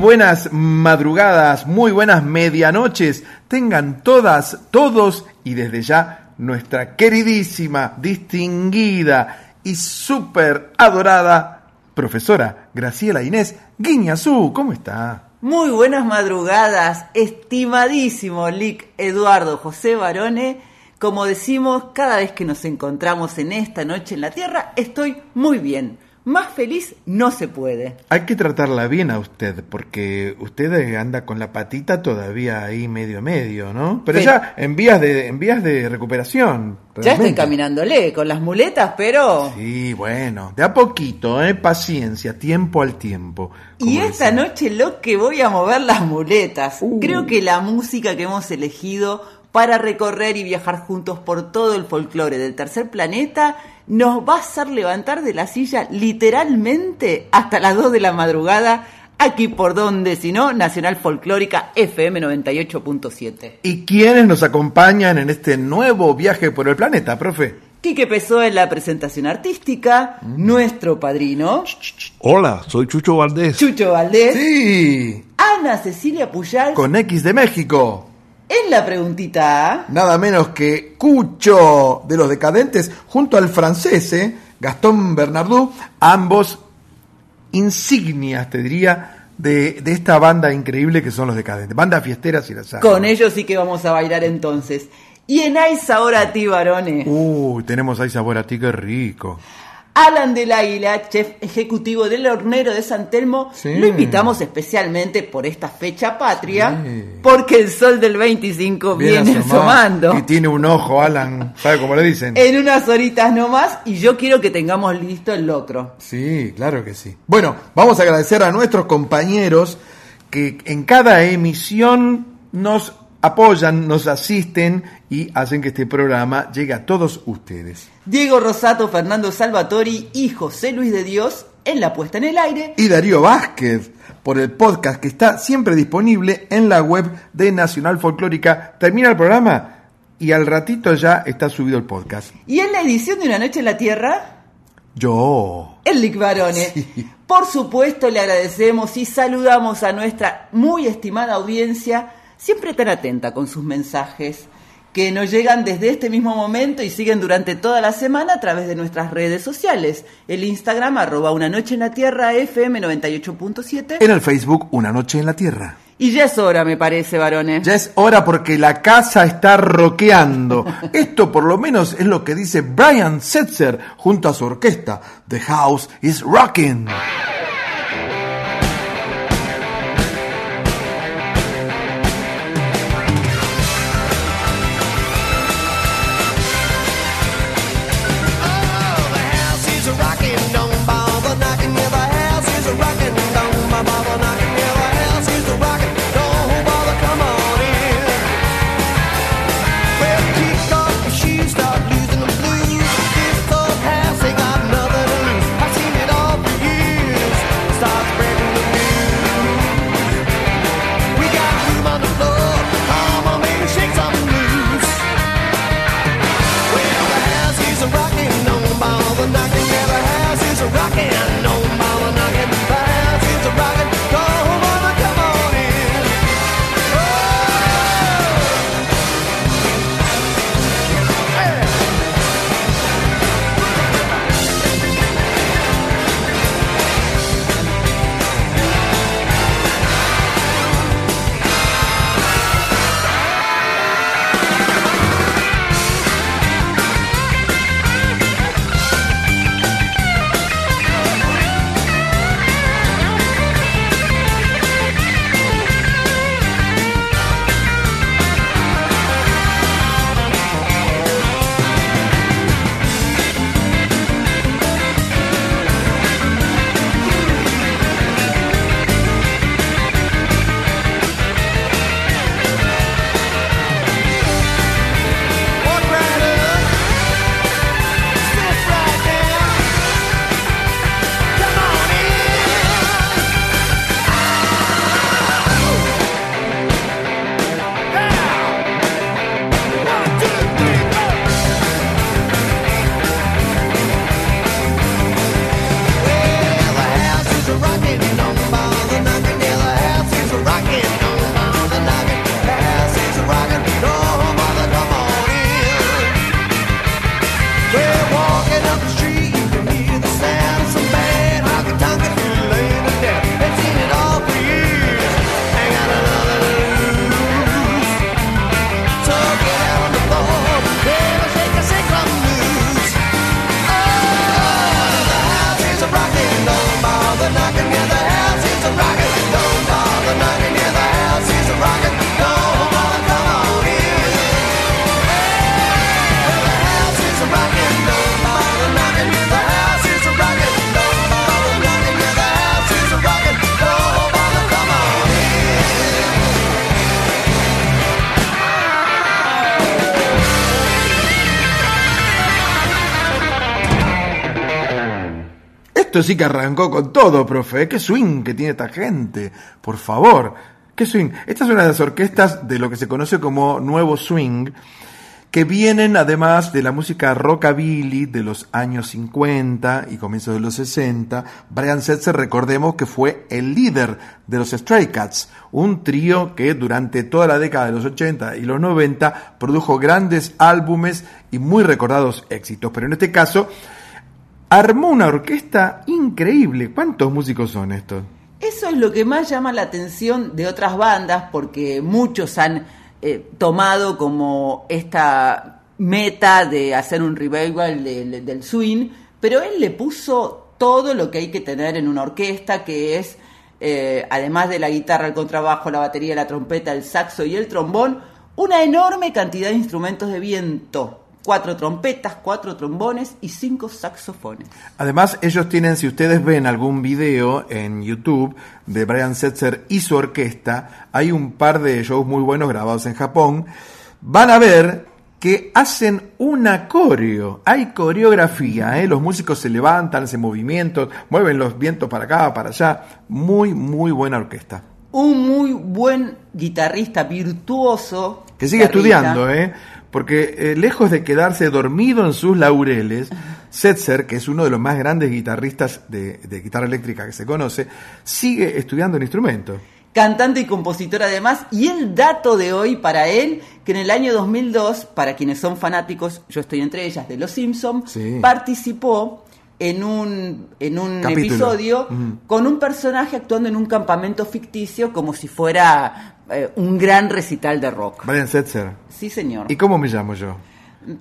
buenas madrugadas, muy buenas medianoches. Tengan todas, todos y desde ya nuestra queridísima, distinguida y súper adorada profesora Graciela Inés Guiñazú. ¿Cómo está? Muy buenas madrugadas, estimadísimo Lic Eduardo José Barone. Como decimos, cada vez que nos encontramos en esta noche en la Tierra, estoy muy bien. Más feliz no se puede. Hay que tratarla bien a usted, porque usted anda con la patita todavía ahí medio medio, ¿no? Pero Sí. ya en vías de, en vías de recuperación. Ya estoy caminándole con las muletas, pero... Sí, bueno, de a poquito, ¿eh? Paciencia, tiempo al tiempo. Y esta noche lo que voy a mover las muletas. Uh. Creo que la música que hemos elegido para recorrer y viajar juntos por todo el folclore del tercer planeta nos va a hacer levantar de la silla literalmente hasta las 2 de la madrugada, aquí por donde, si no, Nacional Folclórica FM 98.7. ¿Y quiénes nos acompañan en este nuevo viaje por el planeta, profe? Quique Pesó en la presentación artística, nuestro padrino, Hola, soy Chucho Valdés. Chucho Valdés, Sí, Ana Cecilia Puyal, con X de México. En la preguntita A. Nada menos que Cucho de los Decadentes junto al francés ¿eh? Gastón Bernardou, ambos insignias, te diría, de, de esta banda increíble que son los Decadentes. Banda fiestera si la saben. Con ellos sí que vamos a bailar entonces. Y en Aiza ahora a ti, varones. Uy, tenemos ahí sabor a ti, qué rico. Alan del Águila, chef ejecutivo del hornero de San Telmo, Sí. lo invitamos especialmente por esta fecha patria, Sí. porque el sol del 25 viene, asomando. Y tiene un ojo, Alan, ¿sabe cómo le dicen? En unas horitas nomás, y yo quiero que tengamos listo el locro. Sí, claro que sí. Bueno, vamos a agradecer a nuestros compañeros que en cada emisión nos apoyan, nos asisten y hacen que este programa llegue a todos ustedes. Diego Rosato, Fernando Salvatori y José Luis de Dios en la puesta en el aire. Y Darío Vázquez por el podcast que está siempre disponible en la web de Nacional Folclórica. Termina el programa y al ratito ya está subido el podcast. Y en la edición de Una Noche en la Tierra, Yo. el Lic Barone. Sí. Por supuesto, le agradecemos y saludamos a nuestra muy estimada audiencia, siempre tan atenta con sus mensajes. que nos llegan desde este mismo momento y siguen durante toda la semana a través de nuestras redes sociales. El Instagram arroba una noche en la tierra FM 98.7. En el Facebook Una Noche en la Tierra. Y ya es hora, me parece, varones. Ya es hora porque la casa está roqueando. Esto por lo menos es lo que dice Brian Setzer junto a su orquesta. The house is rocking. A rocking, Esto sí que arrancó con todo, profe. Qué swing que tiene esta gente. Por favor. Qué swing. Esta es una de las orquestas de lo que se conoce como nuevo swing, que vienen además de la música rockabilly de los años 50 y comienzos de los 60. Brian Setzer, recordemos que fue el líder de los Stray Cats, un trío que durante toda la década de los 80 y los 90 produjo grandes álbumes y muy recordados éxitos. Pero en este caso, armó una orquesta increíble. ¿Cuántos músicos son estos? Eso es lo que más llama la atención de otras bandas, porque muchos han eh, tomado como esta meta de hacer un revival de- del swing, pero él le puso todo lo que hay que tener en una orquesta, que es, eh, además de la guitarra, el contrabajo, la batería, la trompeta, el saxo y el trombón, una enorme cantidad de instrumentos de viento. Cuatro trompetas, cuatro trombones y cinco saxofones. Además, ellos tienen, si ustedes ven algún video en YouTube de Brian Setzer y su orquesta, hay un par de shows muy buenos grabados en Japón, van a ver que hacen una coreo, hay coreografía, ¿eh? los músicos se levantan, hacen movimientos, mueven los vientos para acá, para allá, muy, muy buena orquesta. Un muy buen guitarrista virtuoso. Que sigue guitarrista. estudiando, ¿eh? Porque eh, lejos de quedarse dormido en sus laureles, Setzer, que es uno de los más grandes guitarristas de, de guitarra eléctrica que se conoce, sigue estudiando el instrumento. cantante y compositor además. Y el dato de hoy para él, que en el año 2002, para quienes son fanáticos, yo estoy entre ellas, de Los Simpsons, Sí. participó en un, en un Capítulo. episodio con un personaje actuando en un campamento ficticio como si fuera eh, un gran recital de rock. Brian Setzer. Sí, señor. ¿Y cómo me llamo yo?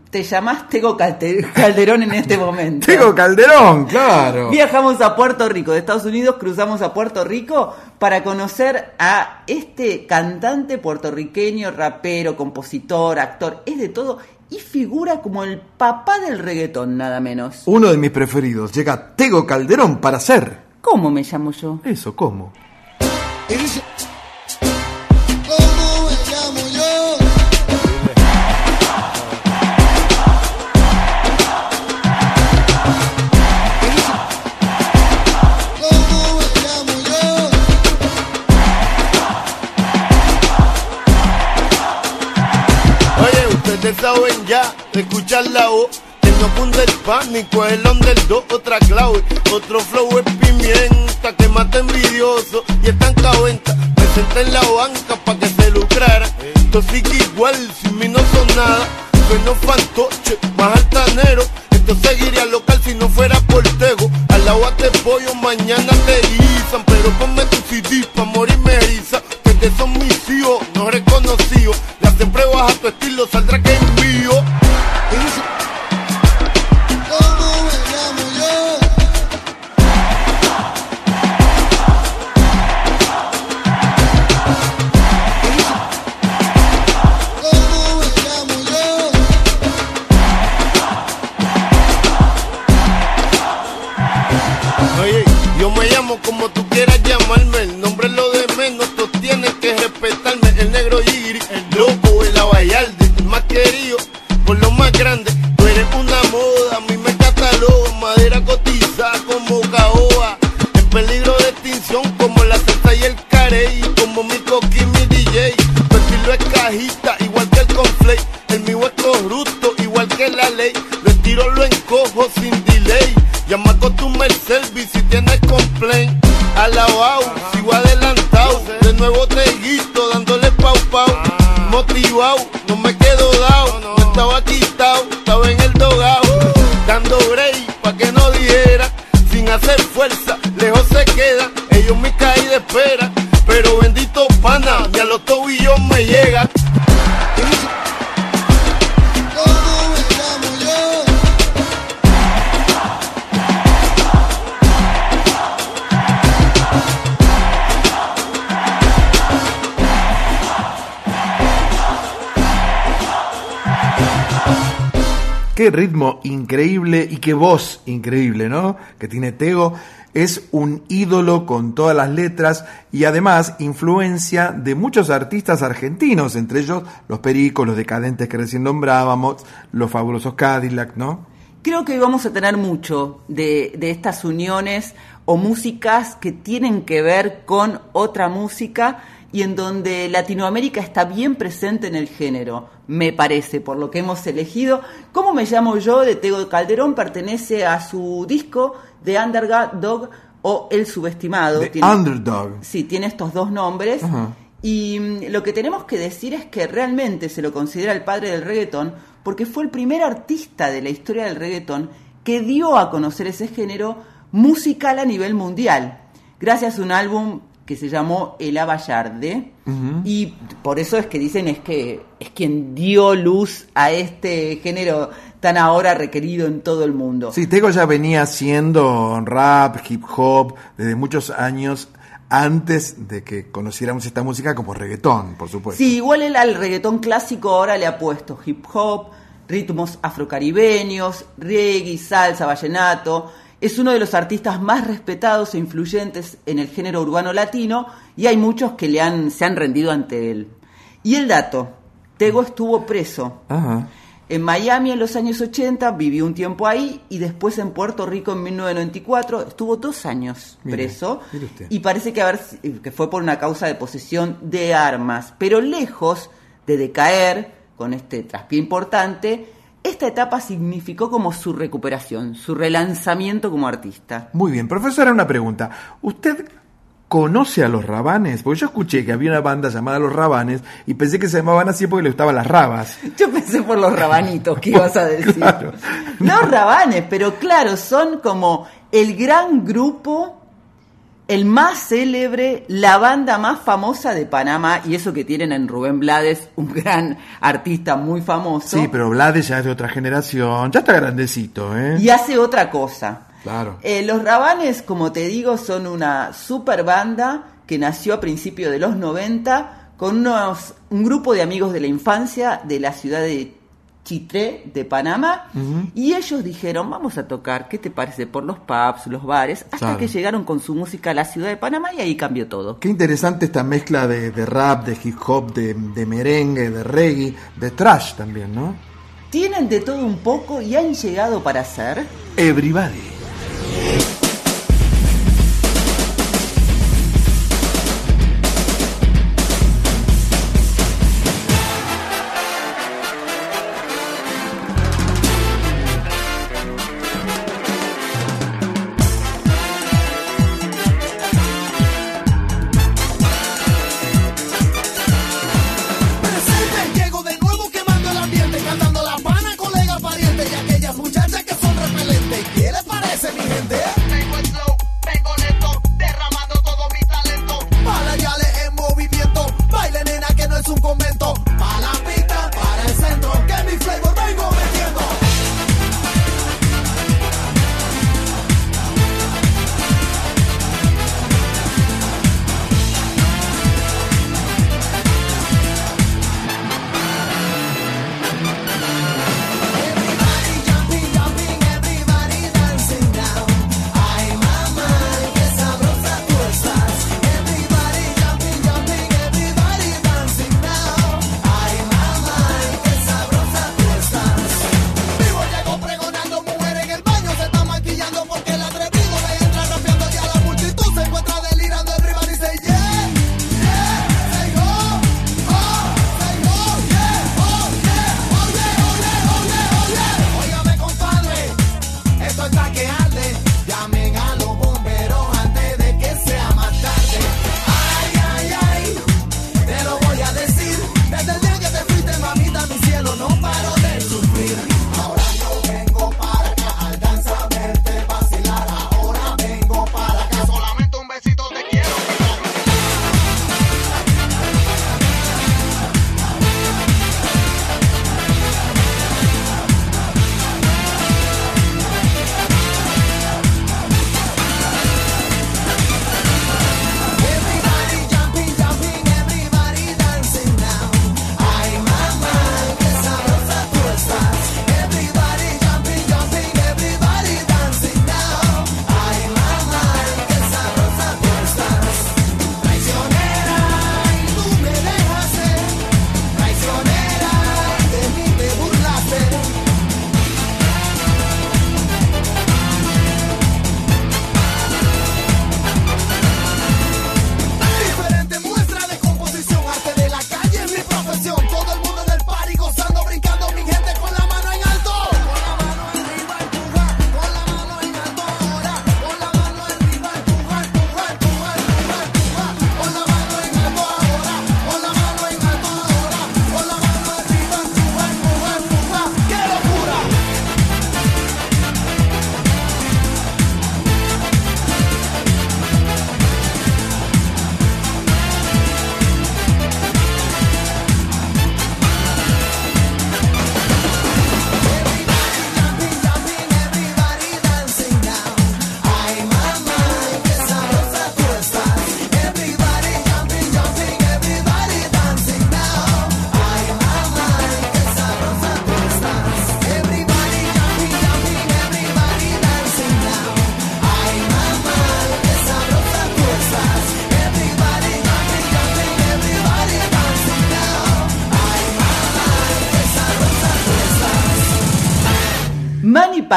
Te llamás Tego Calderón en este momento. Tego Calderón, claro. Viajamos a Puerto Rico, de Estados Unidos cruzamos a Puerto Rico para conocer a este cantante puertorriqueño, rapero, compositor, actor, es de todo y figura como el papá del reggaetón, nada menos. Uno de mis preferidos. Llega Tego Calderón para ser. ¿Cómo me llamo yo? Eso, ¿cómo? Y dice, ¿Cómo me me escuchar la voz que no cunde el pánico, el underdog, otra clave, otro flow es pimienta que mata envidioso y es tan venta. Presente en la banca pa' que se lucrara. Entonces igual, sin mí no son nada. Menos fantoche, más altanero. Esto seguiría local si no fuera portego. Al lado te pollo, mañana te guisan. Pero ponme tu CD pa' morirme risa. Que te son mis hijos, no reconocidos. Ya siempre baja tu increíble y qué voz increíble, ¿no? Que tiene Tego. Es un ídolo con todas las letras y además influencia de muchos artistas argentinos, entre ellos los Pericos, los Decadentes que recién nombrábamos, los fabulosos Cadillac, ¿no? Creo que vamos a tener mucho de estas uniones o músicas que tienen que ver con otra música y en donde Latinoamérica está bien presente en el género, me parece, por lo que hemos elegido. ¿Cómo me llamo yo? De Tego Calderón pertenece a su disco de Underdog o El Subestimado. The Tiene- Underdog. Sí, tiene estos dos nombres. Y mm, lo que tenemos que decir es que realmente se lo considera el padre del reggaetón porque fue el primer artista de la historia del reggaetón que dio a conocer ese género musical a nivel mundial, gracias a un álbum que se llamó El Abayarde. Y por eso es que dicen es que es quien dio luz a este género tan ahora requerido en todo el mundo. Sí, Tego ya venía haciendo rap, hip hop desde muchos años antes de que conociéramos esta música como reggaetón, por supuesto. Sí, igual él al reggaetón clásico ahora le ha puesto hip hop, ritmos afrocaribeños, reggae, salsa, vallenato. Es uno de los artistas más respetados e influyentes en el género urbano latino y hay muchos que le han, se han rendido ante él. Y el dato, Tego estuvo preso. Ajá. En Miami en los años 80 vivió un tiempo ahí y después en Puerto Rico en 1994 estuvo dos años preso mire y parece que, haber, que fue por una causa de posesión de armas, pero lejos de decaer con este traspié importante, esta etapa significó como su recuperación, su relanzamiento como artista. Muy bien, profesora, una pregunta. ¿Usted conoce a los Rabanes? Porque yo escuché que había una banda llamada Los Rabanes y pensé que se llamaban así porque le gustaban las rabas. Yo pensé por los rabanitos, ¿qué ibas a decir? Claro. Los rabanes, pero claro, son como el gran grupo, el más célebre, la banda más famosa de Panamá, y eso que tienen en Rubén Blades, un gran artista muy famoso, Sí, pero Blades ya es de otra generación, ya está grandecito, ¿eh? y hace otra cosa. Claro. Eh, los Rabanes, como te digo, son una super banda que nació a principios de los 90 con unos, un grupo de amigos de la infancia de la ciudad de Chitré, de Panamá, y ellos dijeron, vamos a tocar, ¿qué te parece? Por los pubs, los bares, hasta Claro. que llegaron con su música a la ciudad de Panamá y ahí cambió todo. Qué interesante esta mezcla de, de rap, de hip hop, de, de merengue, de reggae, de trash también, ¿no? Tienen de todo un poco y han llegado para ser... Everybody.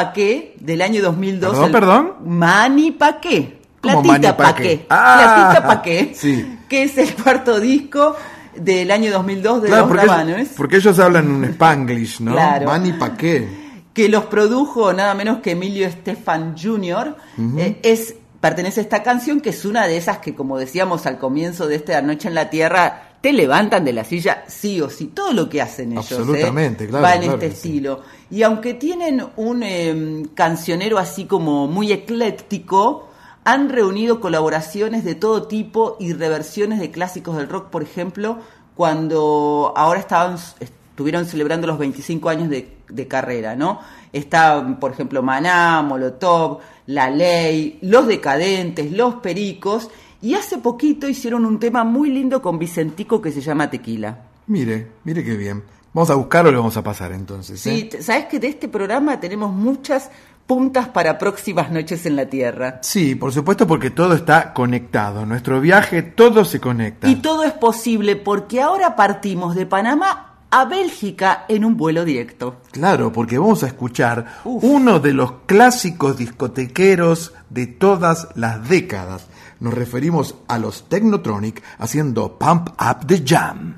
Paqué del año 2002. ¿Perdón, el- perdón? Mani Paqué. ¿Cómo Platita Paqué? Paqué. Ah, Platita Paqué. sí. Que es el cuarto disco del año 2002 de Claro, los porque, porque ellos hablan un spanglish, ¿no? Claro. Mani pa' qué. que los produjo nada menos que Emilio Estefan Jr. Eh, es pertenece esta canción, que es una de esas que, como decíamos al comienzo de esta Noche en la Tierra, te levantan de la silla sí o sí. Todo lo que hacen ellos ¿eh? Absolutamente, claro, va en claro este sí. estilo. Y aunque tienen un eh, cancionero así como muy ecléctico, han reunido colaboraciones de todo tipo y reversiones de clásicos del rock, por ejemplo, cuando ahora estaban estuvieron celebrando los 25 años de, de carrera, ¿no? Está, por ejemplo, Maná, Molotov, La Ley, Los Decadentes, Los Pericos, y hace poquito hicieron un tema muy lindo con Vicentico que se llama Tequila. Mire, mire qué bien. Vamos a buscarlo y lo vamos a pasar entonces. Sí, ¿eh? sabes que de este programa tenemos muchas puntas para próximas noches en la Tierra. Sí, por supuesto, porque todo está conectado. Nuestro viaje, todo se conecta. Y todo es posible porque ahora partimos de Panamá a Bélgica en un vuelo directo. Claro, porque vamos a escuchar Uf. uno de los clásicos discotequeros de todas las décadas. Nos referimos a los Technotronic haciendo Pump Up the Jam.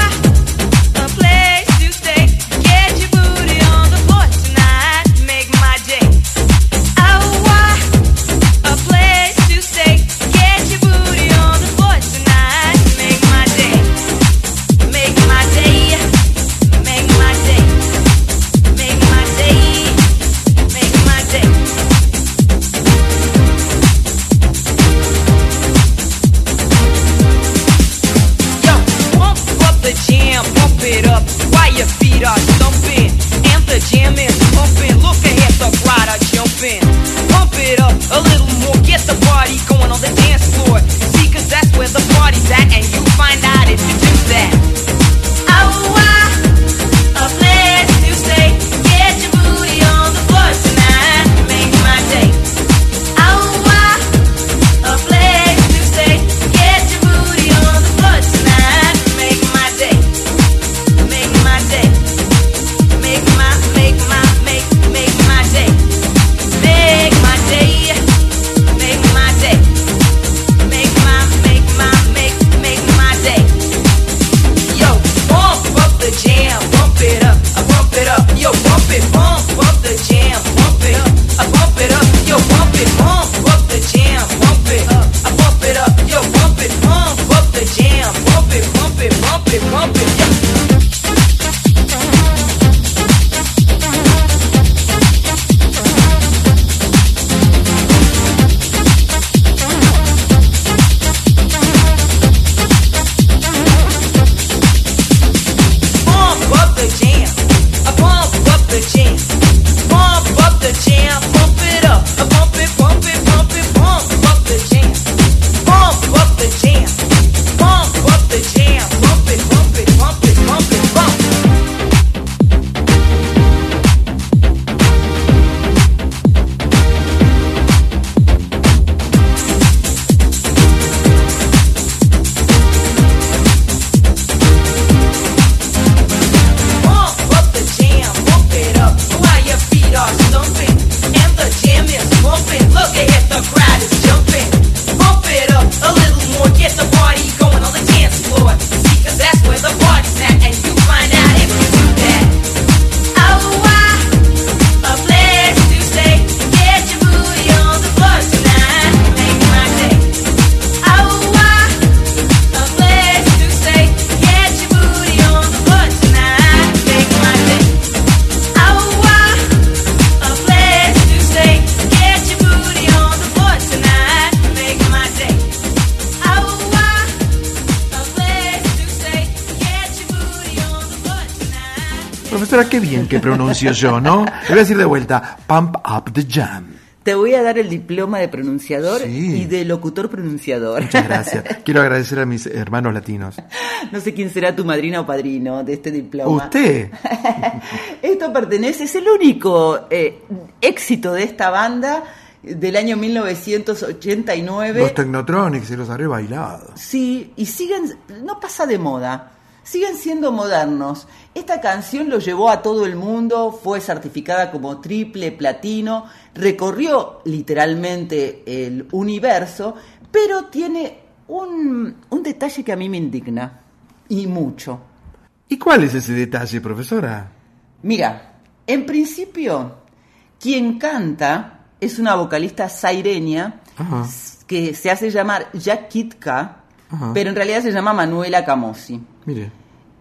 yo, ¿no? Le voy a decir de vuelta, Pump Up the Jam. Te voy a dar el diploma de pronunciador Sí. y de locutor pronunciador. Muchas gracias. Quiero agradecer a mis hermanos latinos. No sé quién será tu madrina o padrino de este diploma. Usted. Esto pertenece, es el único eh, éxito de esta banda del año 1989. Los Technotronics se los habré bailado. Sí, y siguen, no pasa de moda, siguen siendo modernos. Esta canción lo llevó a todo el mundo, fue certificada como triple platino, recorrió literalmente el universo, pero tiene un, un detalle que a mí me indigna, y mucho. ¿Y cuál es ese detalle, profesora? Mira, en principio, quien canta es una vocalista saireña Ajá. que se hace llamar Yakitka, Ajá. pero en realidad se llama Manuela Camosi. Mire.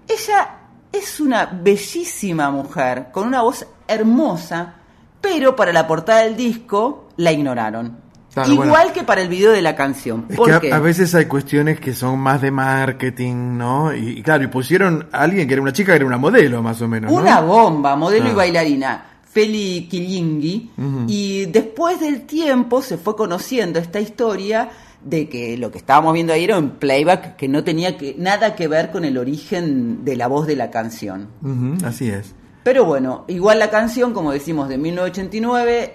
Ella es una bellísima mujer, con una voz hermosa, pero para la portada del disco la ignoraron. Claro, Igual bueno. que para el video de la canción. Es ¿Por que a- qué? a, veces hay cuestiones que son más de marketing, ¿no? Y, y claro, y pusieron a alguien que era una chica que era una modelo, más o menos. ¿no? Una bomba, modelo y Claro. bailarina. Feli Kilingui. Y después del tiempo se fue conociendo esta historia de que lo que estábamos viendo ahí era un playback que no tenía que, nada que ver con el origen de la voz de la canción. Ujú, así es. Pero bueno, igual la canción, como decimos, de 1989,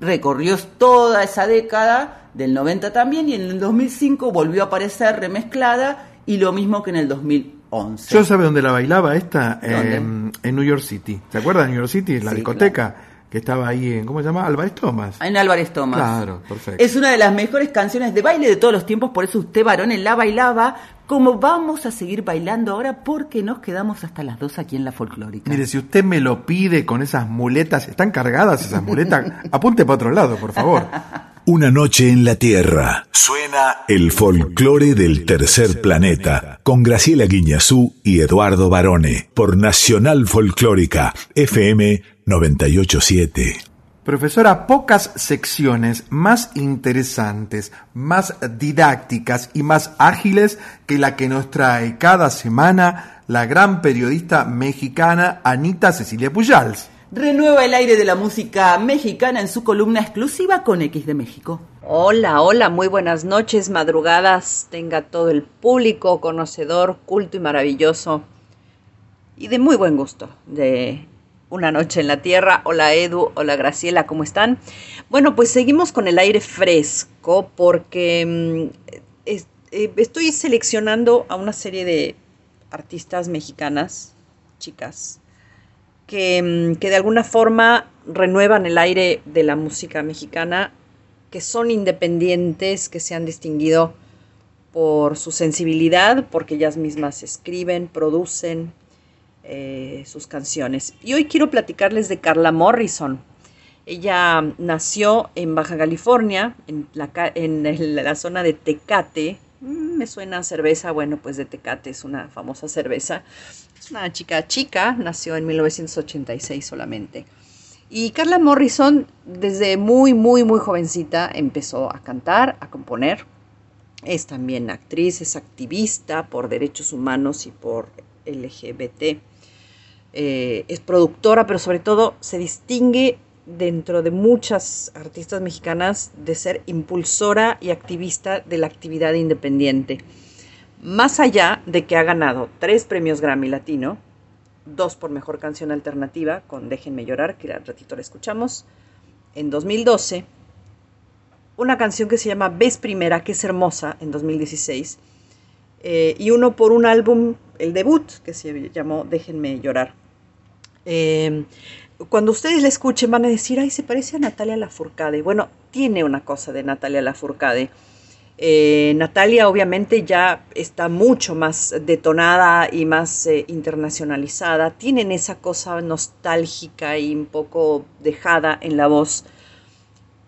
recorrió toda esa década, del 90 también, y en el 2005 volvió a aparecer remezclada, y lo mismo que en el 2011. Yo sabe dónde la bailaba esta. Eh, en New York City. ¿Se acuerdan de New York City? La Sí, discoteca que estaba ahí en, ¿cómo se llama? Álvarez Thomas. En Álvarez Thomas. Claro, perfecto. Es una de las mejores canciones de baile de todos los tiempos, por eso usted, varones, la bailaba, como vamos a seguir bailando ahora, porque nos quedamos hasta las dos aquí en la folclórica. Mire, si usted me lo pide con esas muletas, ¿están cargadas esas muletas? Apunte para otro lado, por favor. Una noche en la Tierra. Suena el folclore del tercer planeta con Graciela Guiñazú y Eduardo Barone por Nacional Folclórica FM 987. Profesora, pocas secciones más interesantes, más didácticas y más ágiles que la que nos trae cada semana la gran periodista mexicana Anita Cecilia Pujals. Renueva el aire de la música mexicana en su columna exclusiva con X de México. Hola, hola, muy buenas noches, madrugadas, tenga todo el público conocedor, culto y maravilloso y de muy buen gusto de Una Noche en la Tierra. Hola Edu, hola Graciela, ¿cómo están? Bueno, pues seguimos con el aire fresco porque mm, eh, estoy seleccionando a una serie de artistas mexicanas, chicas, que, mm, que de alguna forma renuevan el aire de la música mexicana, que son independientes, que se han distinguido por su sensibilidad, porque ellas mismas escriben, producen eh, sus canciones. Y hoy quiero platicarles de Carla Morrison. Ella nació en Baja California, en la, en la zona de Tecate. Mm, me suena cerveza, bueno, pues de Tecate es una famosa cerveza. Es una chica chica, nació en 1986 solamente. Y Carla Morrison, desde muy, muy, muy jovencita, empezó a cantar, a componer. Es también actriz, es activista por derechos humanos y por LGBT. Eh, es productora, pero sobre todo se distingue dentro de muchas artistas mexicanas de ser impulsora y activista de la actividad independiente. Más allá de que ha ganado tres premios Grammy Latino, dos por mejor canción alternativa con Déjenme llorar, que al ratito la escuchamos, en 2012, una canción que se llama Ves Primera, que es hermosa, en 2016, eh, y uno por un álbum, el debut, que se llamó Déjenme llorar. Eh, cuando ustedes la escuchen van a decir, ay, se parece a Natalia Lafourcade. Bueno, tiene una cosa de Natalia Lafourcade. Eh, Natalia obviamente ya está mucho más detonada y más eh, internacionalizada. Tienen esa cosa nostálgica y un poco dejada en la voz.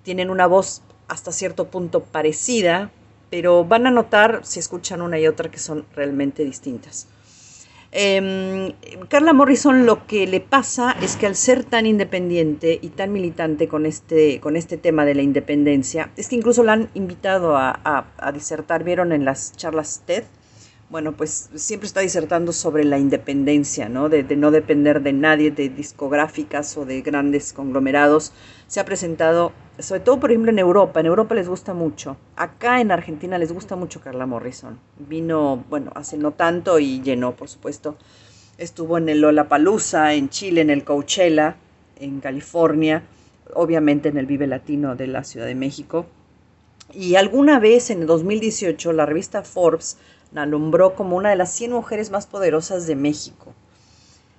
Tienen una voz hasta cierto punto parecida, pero van a notar si escuchan una y otra que son realmente distintas. Eh, Carla Morrison lo que le pasa es que al ser tan independiente y tan militante con este, con este tema de la independencia, es que incluso la han invitado a, a- a disertar, vieron en las charlas TED, bueno, pues siempre está disertando sobre la independencia, ¿no? De, no depender de nadie, de discográficas o de grandes conglomerados. Se ha presentado, sobre todo, por ejemplo, en Europa. En Europa les gusta mucho. Acá en Argentina les gusta mucho Carla Morrison. Vino, bueno, hace no tanto y llenó, por supuesto. Estuvo en el Lollapalooza, en Chile, en el Coachella, en California, obviamente en el Vive Latino de la Ciudad de México. Y alguna vez en el 2018 la revista Forbes la nombró como una de las 100 mujeres más poderosas de México.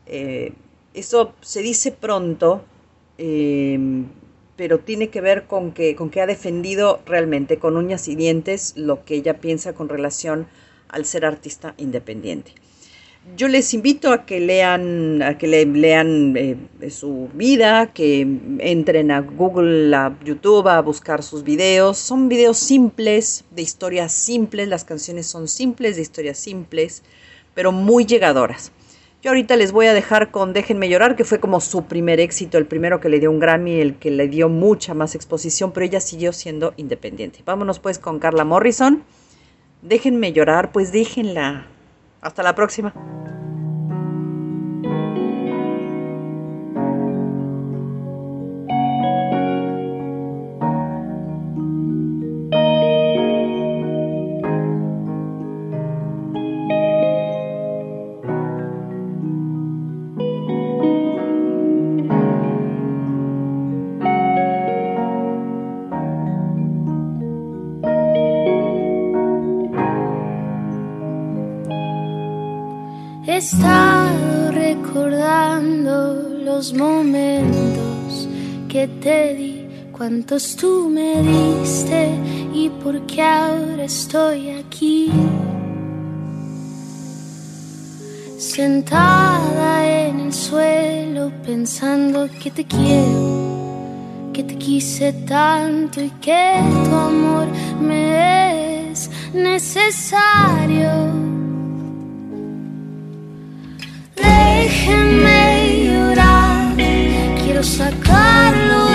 Eh, eso se dice pronto, eh, pero tiene que ver con que, con que ha defendido realmente con uñas y dientes lo que ella piensa con relación al ser artista independiente. Yo les invito a que lean, a que le, lean eh, su vida, que entren a Google, a YouTube, a buscar sus videos. Son videos simples, de historias simples, las canciones son simples, de historias simples, pero muy llegadoras. Yo ahorita les voy a dejar con Déjenme llorar, que fue como su primer éxito, el primero que le dio un Grammy, el que le dio mucha más exposición, pero ella siguió siendo independiente. Vámonos pues con Carla Morrison. Déjenme llorar, pues déjenla. Hasta la próxima. Cuántos tú me diste y por qué ahora estoy aquí. Sentada en el suelo pensando que te quiero, que te quise tanto y que tu amor me es necesario. Déjenme llorar, quiero sacarlo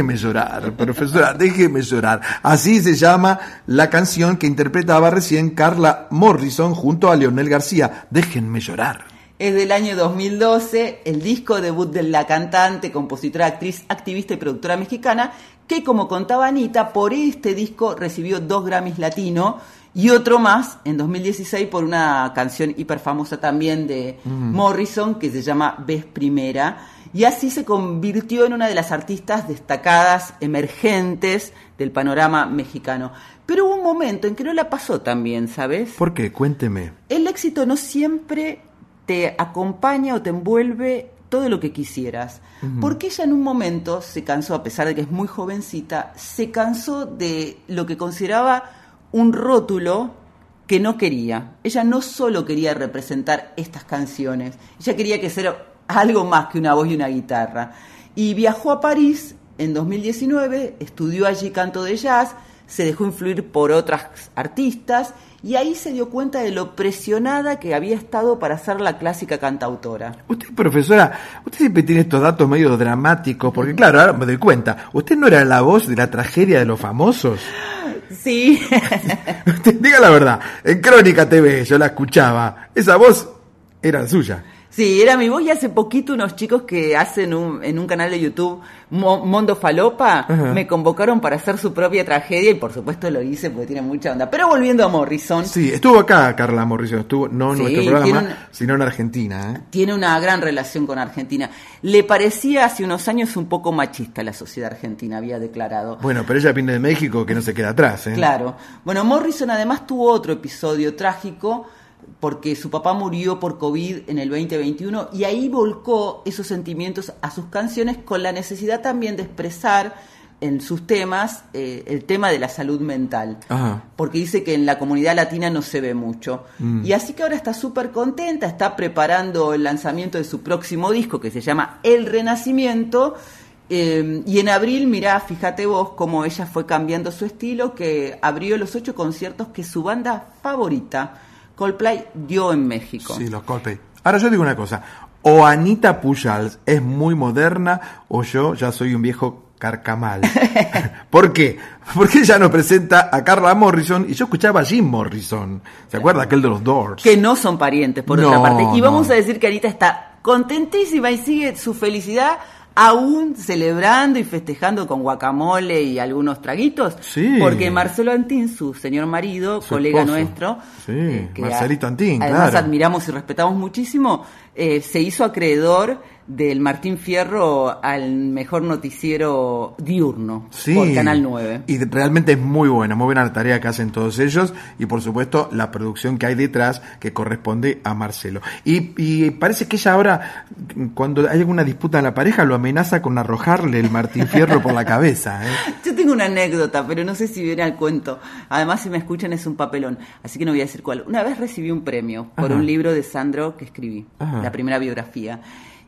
Déjeme llorar, profesora, déjeme llorar. Así se llama la canción que interpretaba recién Carla Morrison junto a Leonel García. Déjenme llorar. Es del año 2012, el disco debut de la cantante, compositora, actriz, activista y productora mexicana, que como contaba Anita, por este disco recibió dos Grammys Latino y otro más en 2016 por una canción hiper famosa también de Morrison que se llama Ves Primera. Y así se convirtió en una de las artistas destacadas, emergentes del panorama mexicano. Pero hubo un momento en que no la pasó tan bien, ¿sabes? ¿Por qué? Cuénteme. El éxito no siempre te acompaña o te envuelve todo lo que quisieras. Porque ella en un momento se cansó, a pesar de que es muy jovencita, se cansó de lo que consideraba un rótulo que no quería. Ella no solo quería representar estas canciones, ella quería que ser algo más que una voz y una guitarra. Y viajó a París en 2019, estudió allí canto de jazz, se dejó influir por otras artistas y ahí se dio cuenta de lo presionada que había estado para ser la clásica cantautora. Usted, profesora, usted siempre tiene estos datos medio dramáticos, porque claro, ahora me doy cuenta, usted no era la voz de la tragedia de los famosos. Sí, Usted, diga la verdad, en Crónica TV yo la escuchaba, esa voz era suya. Sí, era mi voz y hace poquito unos chicos que hacen un, en un canal de YouTube, Mo- Mondo Falopa, me convocaron para hacer su propia tragedia y por supuesto lo hice porque tiene mucha onda. Pero volviendo a Morrison, Sí, estuvo acá Carla Morrison, estuvo no en Sí, nuestro programa, un- sino en Argentina. ¿eh? tiene una gran relación con Argentina. Le parecía hace unos años un poco machista la sociedad argentina, había declarado. Bueno, pero ella viene de México que no se queda atrás. ¿eh? Claro. Bueno, Morrison además tuvo otro episodio trágico porque su papá murió por COVID en el 2021 y ahí volcó esos sentimientos a sus canciones con la necesidad también de expresar en sus temas eh, el tema de la salud mental. Ajá. Porque dice que en la comunidad latina no se ve mucho. Mm. Y así que ahora está súper contenta, está preparando el lanzamiento de su próximo disco que se llama El Renacimiento. Eh, y en abril, mirá, fíjate vos cómo ella fue cambiando su estilo, que abrió los ocho conciertos que su banda favorita, Coldplay, dio en México. Sí, los Coldplay. Ahora yo digo una cosa, o Anita Pujals es muy moderna o yo ya soy un viejo carcamal. ¿Por qué? Porque ella nos presenta a Carla Morrison y yo escuchaba a Jim Morrison. ¿Se acuerda aquel de los Doors? que no son parientes, por No, otra parte. Y vamos no. a decir que Anita está contentísima y sigue su felicidad aún celebrando y festejando con guacamole y algunos traguitos. Sí. Porque Marcelo Antín, su señor marido, Su colega esposo. nuestro, Sí, que Marcelito Antín, además claro. admiramos y respetamos muchísimo, eh, se hizo acreedor del Martín Fierro al mejor noticiero diurno Sí. por Canal 9. Y realmente es muy buena, muy buena la tarea que hacen todos ellos y por supuesto la producción que hay detrás que corresponde a Marcelo. Y, y parece que ella ahora, cuando hay alguna disputa en la pareja, lo amenaza con arrojarle el Martín Fierro por la cabeza. ¿eh? Yo tengo una anécdota, pero no sé si viene al cuento. Además, si me escuchan es un papelón, así que no voy a decir cuál. Una vez recibí un premio por Ajá. un libro de Sandro que escribí, Ajá. la primera biografía.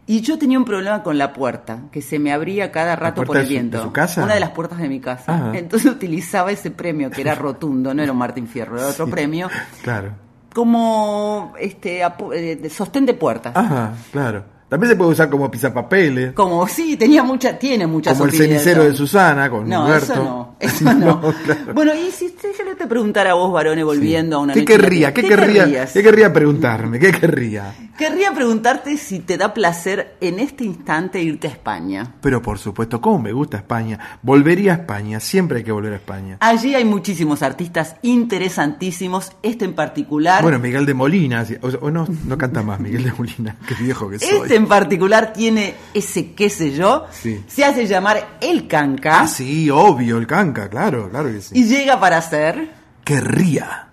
Y yo tenía un problema con la puerta, que se me abría cada rato por el de su- viento. de su casa? Una de las puertas de mi casa. Ajá. Entonces utilizaba ese premio, que era rotundo, no era un Martín Fierro, era otro Sí. premio, Claro. como este eh, sostén de puertas. Ajá, claro. También se puede usar como pisapapeles, Como sí, tenía mucha, tiene muchas como el cenicero de Susana con No, Humberto. eso no, eso no. claro. Bueno, y si yo le te preguntara a vos, varones, volviendo a una ¿Qué querría? ¿Qué, querría? querrías? ¿Qué querría preguntarme? ¿Qué querría? Querría preguntarte si te da placer en este instante irte a España. Pero por supuesto, ¿cómo me gusta España? Volvería a España, siempre hay que volver a España. Allí hay muchísimos artistas interesantísimos, este en particular. Bueno, Miguel de Molina, o, o no, no canta más Miguel de Molina, qué viejo que soy. este en particular tiene ese qué sé yo, Sí. se hace llamar El Canca Ah, sí, obvio, el canca, claro, claro que sí. y llega para ser... Querría. Querría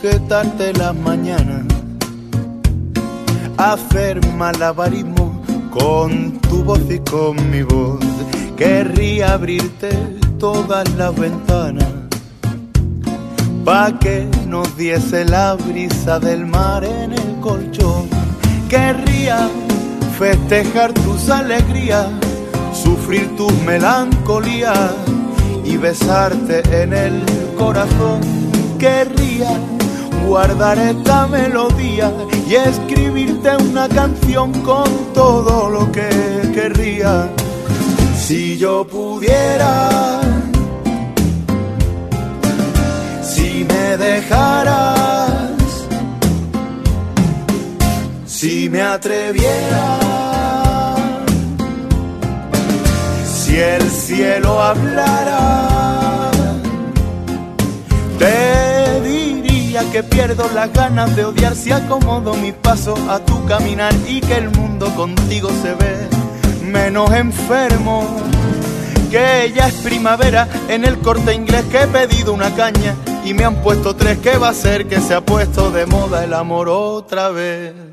sujetarte las mañanas, hacer malabarismo con tu voz y con mi voz. Querría abrirte todas las ventanas pa' que nos diese la brisa del mar en el colchón. Querría festejar tus alegrías, sufrir tus melancolías y besarte en el corazón. Querría guardar esta melodía y escribirte una canción con todo lo que querría. Si yo pudiera, si me dejaras, si me atreviera, si el cielo hablara, te que pierdo las ganas de odiar si acomodo mi paso a tu caminar y que el mundo contigo se ve menos enfermo. Que ya es primavera en el corte inglés que he pedido una caña y me han puesto tres que va a ser que se ha puesto de moda el amor otra vez.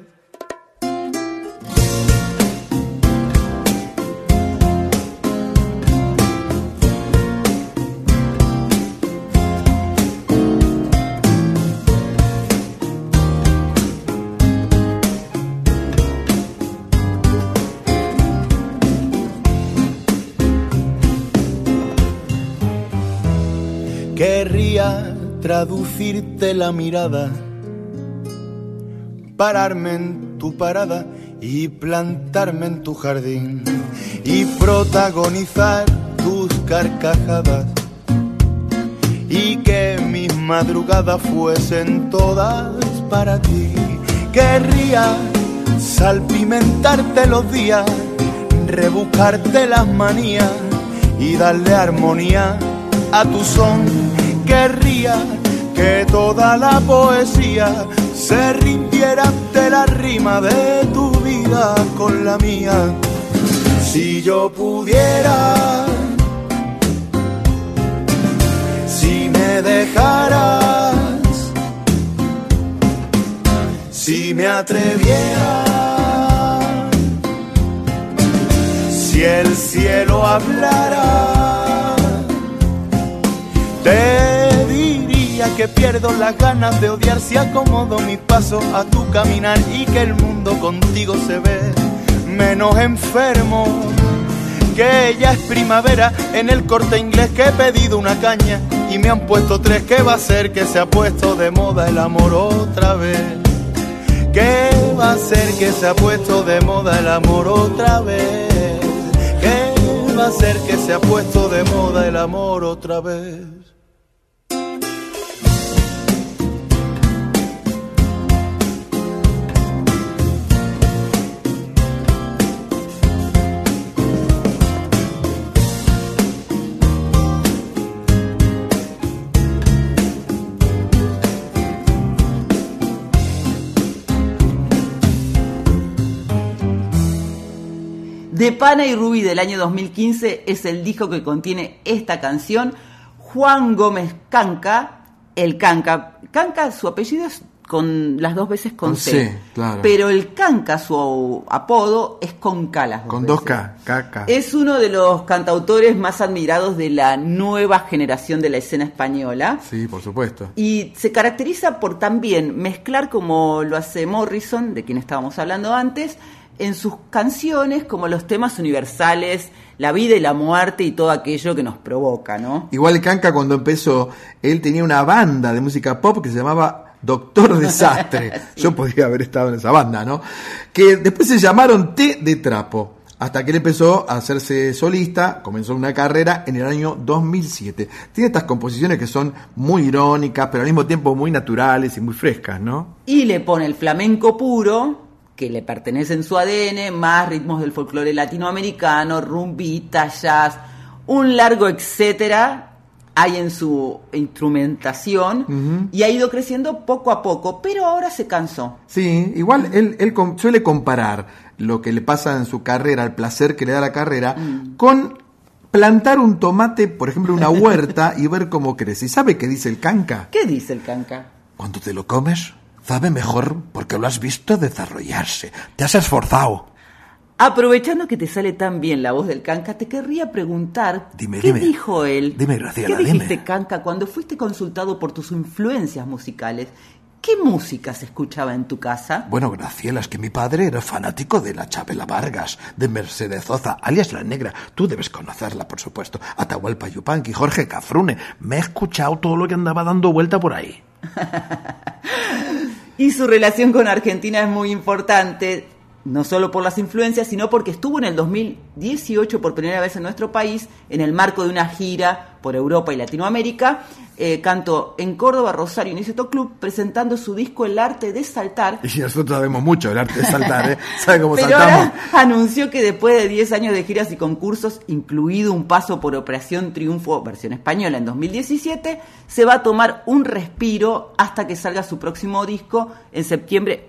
Traducirte la mirada, pararme en tu parada y plantarme en tu jardín y protagonizar tus carcajadas y que mis madrugadas fuesen todas para ti. Querría salpimentarte los días, rebuscarte las manías y darle armonía a tu son. Querría que toda la poesía se rindiera ante la rima de tu vida con la mía. Si yo pudiera, si me dejaras, si me atreviera, si el cielo hablara, que pierdo las ganas de odiar si acomodo mi paso a tu caminar y que el mundo contigo se ve menos enfermo. Que ya es primavera en el corte inglés que he pedido una caña y me han puesto tres que va a ser que se ha puesto de moda el amor otra vez. ¿Qué va a ser que se ha puesto de moda el amor otra vez? ¿Qué va a ser que se ha puesto de moda el amor otra vez? De Pana y Ruby del año 2015 es el disco que contiene esta canción. Juan Gómez Canca, el Canca. Canca, su apellido es con las dos veces con, Con C. C, claro. Pero el Canca, su apodo, es con K las dos Con veces. dos K, caca. Es uno de los cantautores más admirados de la nueva generación de la escena española. Sí, por supuesto. Y se caracteriza por también mezclar como lo hace Morrison, de quien estábamos hablando antes, en sus canciones como los temas universales, la vida y la muerte y todo aquello que nos provoca, ¿no? Igual Canca cuando empezó, él tenía una banda de música pop que se llamaba Doctor Desastre. Yo podría haber estado en esa banda, ¿no? Que después se llamaron T de Trapo. Hasta que él empezó a hacerse solista, comenzó una carrera en el año 2007. Tiene estas composiciones que son muy irónicas, pero al mismo tiempo muy naturales y muy frescas, ¿no? Y le pone el flamenco puro, que le pertenece en su ADN, más ritmos del folclore latinoamericano, rumbita, jazz, un largo etcétera hay en su instrumentación y ha ido creciendo poco a poco, pero ahora se cansó. Sí, igual él, él suele comparar lo que le pasa en su carrera, el placer que le da la carrera, con plantar un tomate, por ejemplo, una huerta y ver cómo crece. ¿Y sabe qué dice el canca? ¿Qué dice el canca? Cuando te lo comes, sabe mejor porque lo has visto desarrollarse. Te has esforzado. Aprovechando que te sale tan bien la voz del Canca, te querría preguntar Dime, qué dime. dijo él. Dime, Graciela, ¿Qué dime. dijiste, Canca, cuando fuiste consultado por tus influencias musicales? ¿Qué música se escuchaba en tu casa? Bueno, Graciela, es que mi padre era fanático de la Chabela Vargas, de Mercedes Sosa, alias La Negra. Tú debes conocerla, por supuesto. Atahualpa Yupanqui, Jorge Cafrune. Me he escuchado todo lo que andaba dando vuelta por ahí. Y su relación con Argentina es muy importante, no solo por las influencias, sino porque estuvo en el 2018 por primera vez en nuestro país, en el marco de una gira por Europa y Latinoamérica. Eh, cantó en Córdoba, Rosario y Niceto Club, presentando su disco El Arte de Saltar. Y nosotros sabemos mucho del arte de saltar, ¿eh? ¿Sabe cómo Pero saltamos? ahora anunció que después de 10 años de giras y concursos, incluido un paso por Operación Triunfo, versión española, en 2017, se va a tomar un respiro hasta que salga su próximo disco en septiembre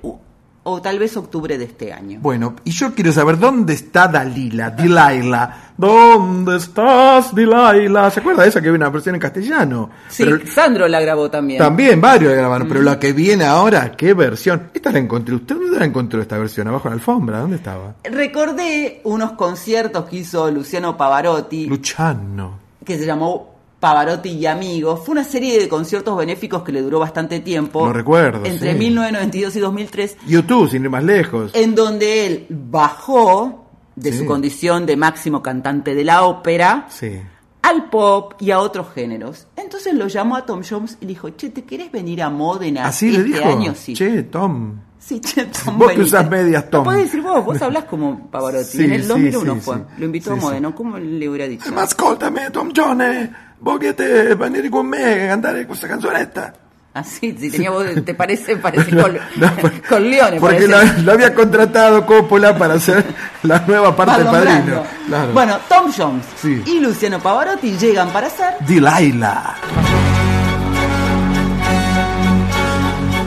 o tal vez octubre de este año. Bueno, y yo quiero saber dónde está Dalila, Dilaila. ¿Dónde estás, Dilaila? ¿Se acuerda de esa que viene una versión en castellano? Sí, Pero- Sandro la grabó también. También varios grabaron, pero la que viene ahora, ¿qué versión? Esta la encontré. ¿Usted dónde la encontró esta versión? ¿Abajo en la alfombra? ¿Dónde estaba? Recordé unos conciertos que hizo Luciano Pavarotti, Luciano. que se llamó Pavarotti y Amigos. Fue una serie de conciertos benéficos que le duró bastante tiempo. Lo recuerdo, Entre sí. 1992 y 2003. YouTube, sin ir más lejos. en donde él bajó de Sí. su condición de máximo cantante de la ópera Sí. al pop y a otros géneros. Entonces lo llamó a Tom Jones y le dijo, che, ¿te querés venir a Módena Así este le dijo. año? Sí. Che, Tom. Sí, che, Tom, Vos que venite". usás medias, Tom. Lo podés decir vos, vos hablás como Pavarotti. En el sí, 2001 sí, fue. Lo invitó a. Módena. ¿Cómo le hubiera dicho? Ascoltami, Tom Jones. Vos che te venire con me a cantare questa canzonetta. Así, si tenía voz, ¿te parece? Parece No, con, no, porque- con Leone. Porque lo, lo había contratado Coppola para hacer la nueva parte del padrino. Claro. Bueno, Tom Jones Sí. y Luciano Pavarotti llegan para hacer Dilaila.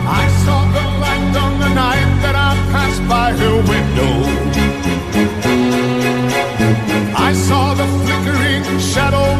I saw the light on the night that I passed by her window. I saw the flickering shadows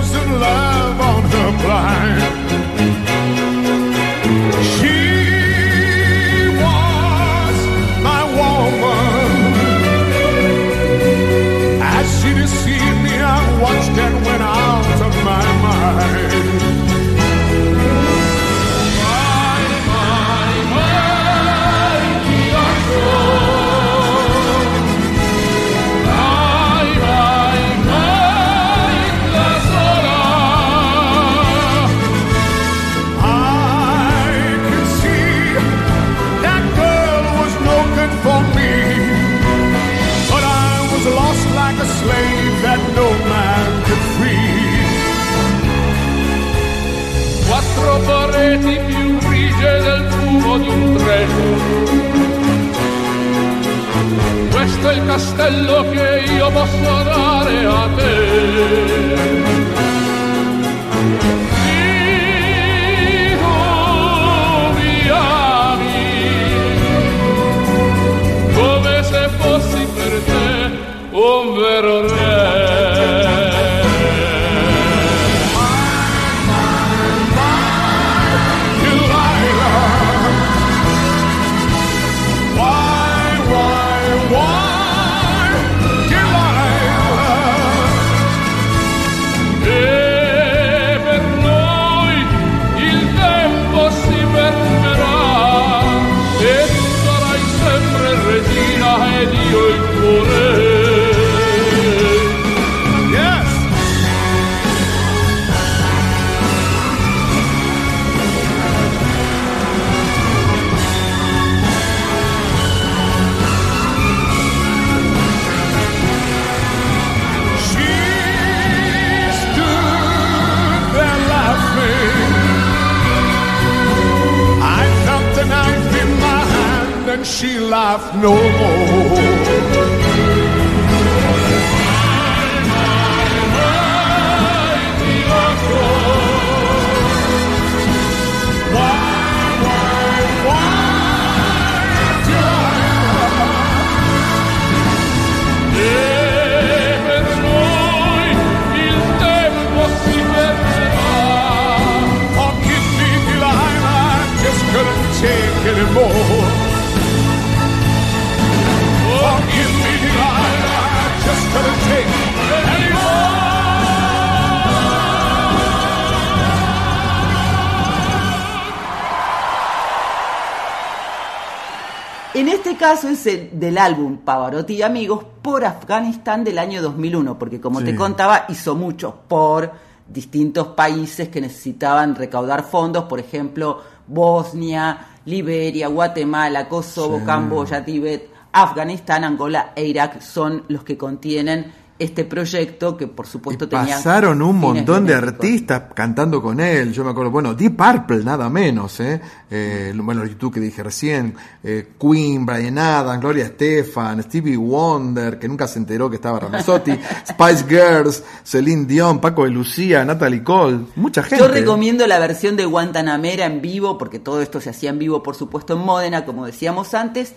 del álbum Pavarotti y Amigos por Afganistán del año 2001, porque como Sí. te contaba, hizo mucho por distintos países que necesitaban recaudar fondos, por ejemplo, Bosnia, Liberia, Guatemala, Kosovo, Sí. Camboya, Tíbet, Afganistán, Angola e Irak son los que contienen este proyecto que por supuesto tenía Pasaron un montón de artistas cantando con él. Yo me acuerdo, bueno, Deep Purple, nada menos, ¿eh? Eh, bueno, YouTube que dije recién, eh, Queen, Brian Adams, Gloria Estefan, Stevie Wonder, que nunca se enteró que estaba Ramazzotti, Spice Girls, Celine Dion, Paco de Lucía, Natalie Cole, mucha gente. Yo recomiendo la versión de Guantanamera en vivo, porque todo esto se hacía en vivo, por supuesto, en Módena, como decíamos antes,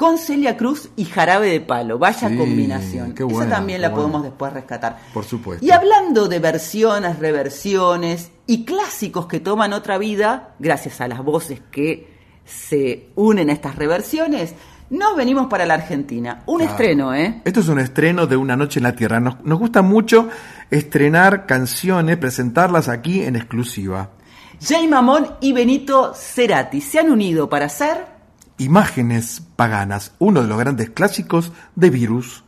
con Celia Cruz y Jarabe de Palo. Vaya Sí, combinación. qué Esa también qué la podemos después rescatar. Por supuesto. Y hablando de versiones, reversiones y clásicos que toman otra vida, gracias a las voces que se unen a estas reversiones, nos venimos para la Argentina. Un Claro. estreno, ¿eh? Esto es un estreno de Una Noche en la Tierra. Nos, nos gusta mucho estrenar canciones, presentarlas aquí en exclusiva. Jay Mamón y Benito Cerati se han unido para hacer Imágenes paganas, uno de los grandes clásicos de Virus.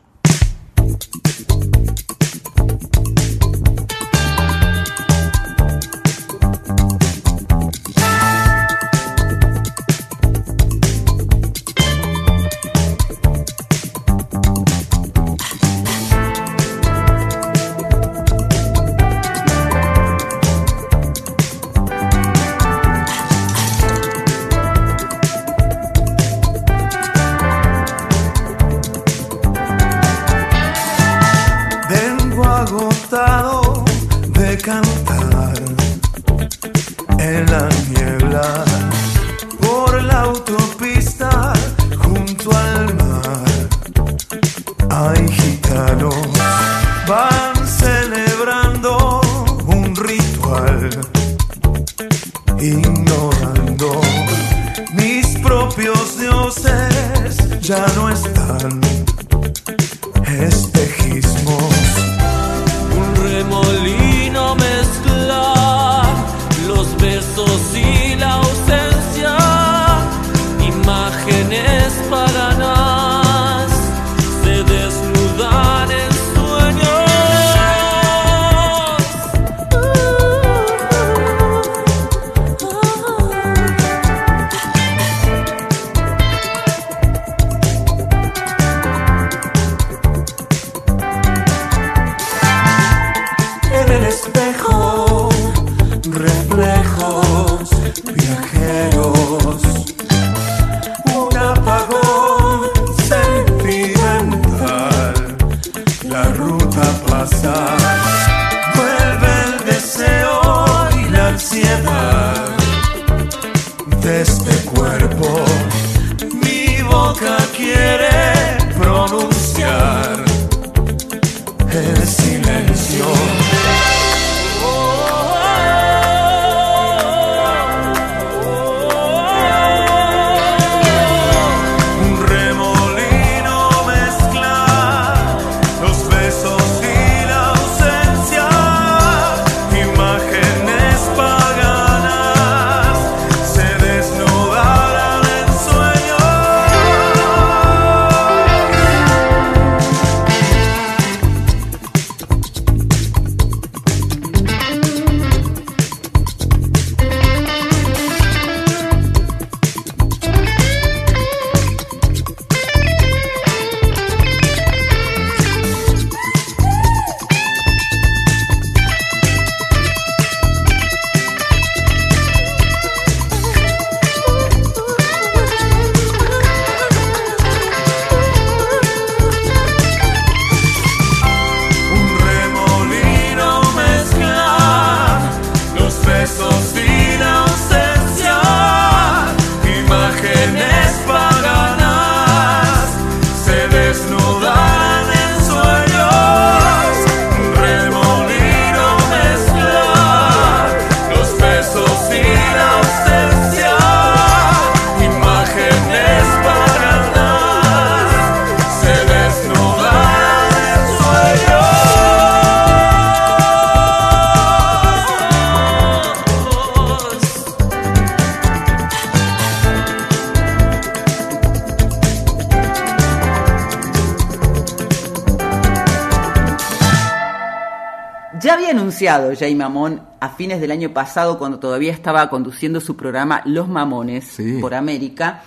Anunciado Jay Mamón a fines del año pasado, cuando todavía estaba conduciendo su programa Los Mamones por América,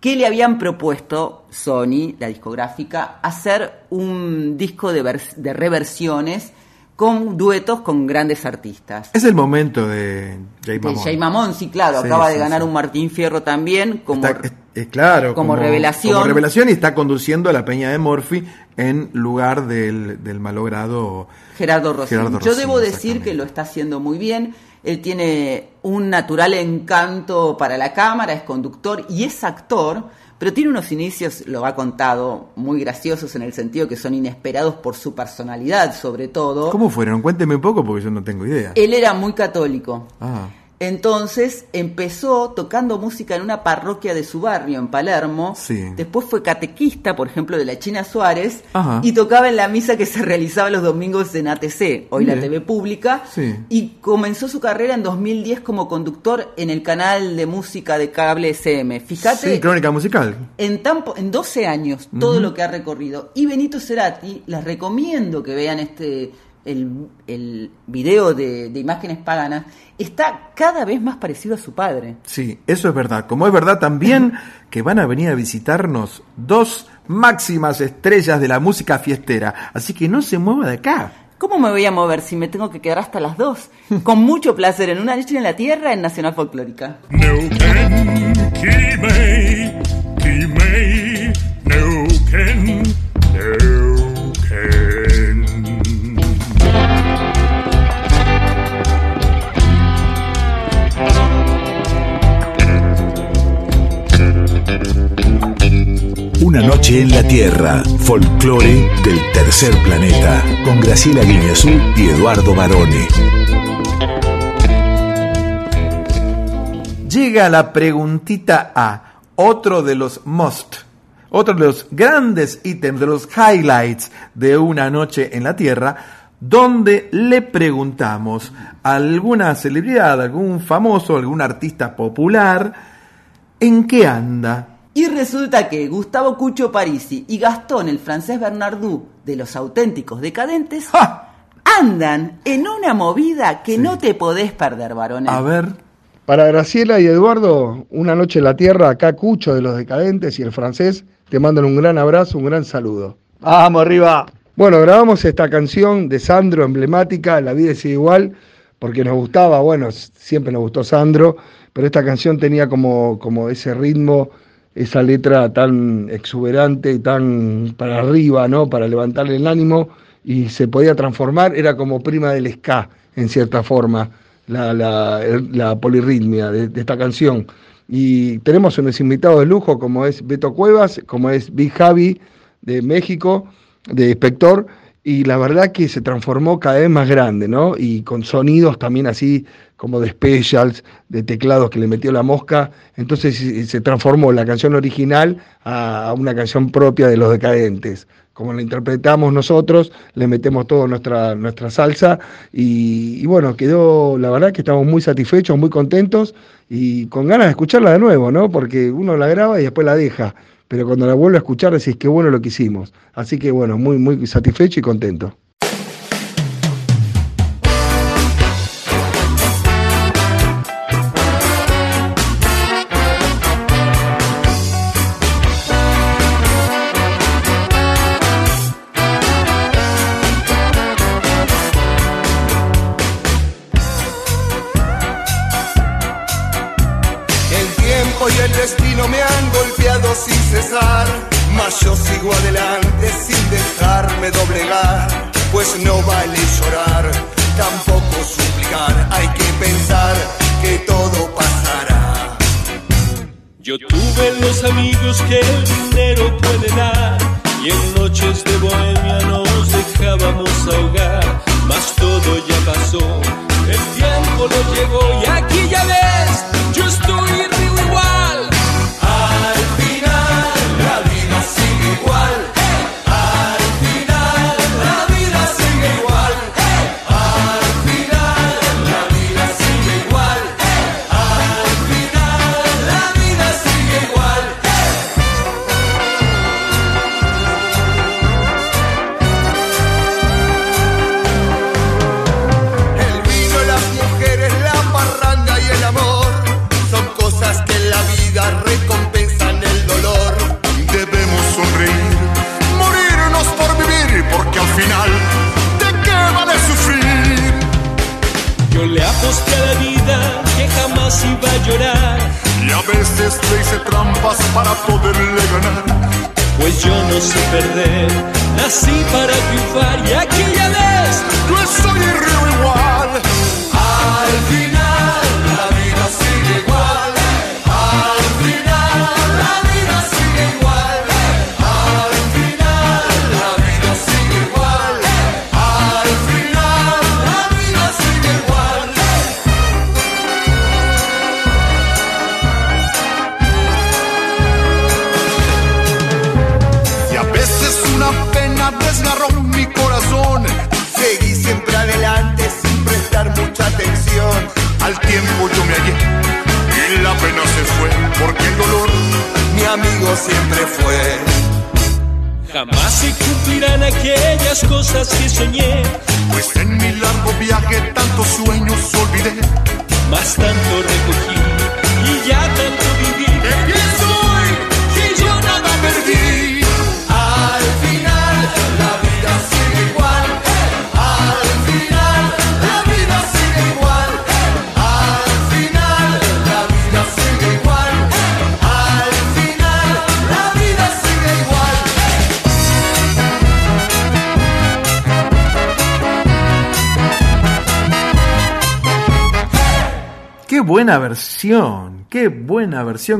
que le habían propuesto Sony, la discográfica, hacer un disco de, vers- de reversiones con duetos con grandes artistas. Es el momento de Jay De Mamón. Jay Mamón, sí, claro, Sí, acaba sí, de ganar un Martín Fierro también, como Está- es- es claro, como revelación. Como revelación y está conduciendo a la Peña de Morphy en lugar del, del malogrado Gerardo. Gerardo Yo debo decir que lo está haciendo muy bien. Él tiene un natural encanto para la cámara, es conductor y es actor, pero tiene unos inicios, lo ha contado, muy graciosos en el sentido que son inesperados por su personalidad, sobre todo. ¿Cómo fueron? Cuénteme un poco porque yo no tengo idea. Él era muy católico. Ah, Entonces empezó tocando música en una parroquia de su barrio, en Palermo. Sí. Después fue catequista, por ejemplo, de la China Suárez. Ajá. Y tocaba en la misa que se realizaba los domingos en ATC, hoy la. TV pública. sí. Y comenzó su carrera en 2010 como conductor en el canal de música de cable SM. Fíjate, Sí, crónica musical. en, tan en 12 años, todo lo que ha recorrido. Y Benito Cerati, les recomiendo que vean este el, el video de, de imágenes paganas, está cada vez más parecido a su padre. Sí, eso es verdad. Como es verdad también que van a venir a visitarnos dos máximas estrellas de la música fiestera. Así que no se mueva de acá. ¿Cómo me voy a mover si me tengo que quedar hasta las dos? Con mucho placer en una noche en la tierra en Nacional Folclórica. No Una noche en la Tierra, folclore del tercer planeta, con Graciela Guiñazú y Eduardo Barone. Llega la preguntita A, otro de los must, otro de los grandes ítems, de los highlights de una noche en la Tierra, donde le preguntamos a alguna celebridad, algún famoso, algún artista popular, ¿en qué anda? Y resulta que Gustavo Cucho Parisi y Gastón, el francés Bernardú, de los auténticos decadentes, andan en una movida que no te podés perder, varones. A ver. Para Graciela y Eduardo, una noche en la tierra, acá Cucho de los Decadentes y el francés, te mandan un gran abrazo, un gran saludo. Vamos arriba. Bueno, grabamos esta canción de Sandro, emblemática, La vida sigue igual, porque nos gustaba, bueno, siempre nos gustó Sandro, pero esta canción tenía como, como ese ritmo, esa letra tan exuberante y tan para arriba, ¿no? Para levantarle el ánimo y se podía transformar, era como prima del ska, en cierta forma, la, la, la polirritmia de, esta canción. Y tenemos unos invitados de lujo, como es Beto Cuevas, como es Big Javi de México, de Inspector, y la verdad que se transformó cada vez más grande, ¿no? Y con sonidos también así como de specials, de teclados que le metió la mosca, entonces se transformó la canción original a una canción propia de los decadentes. Como la interpretamos nosotros, le metemos toda nuestra, nuestra salsa y, y bueno, quedó, la verdad que estamos muy satisfechos, muy contentos y con ganas de escucharla de nuevo, ¿no? Porque uno la graba y después la deja, pero cuando la vuelve a escuchar decís qué bueno lo que hicimos. Así que bueno, muy, muy satisfecho y contento.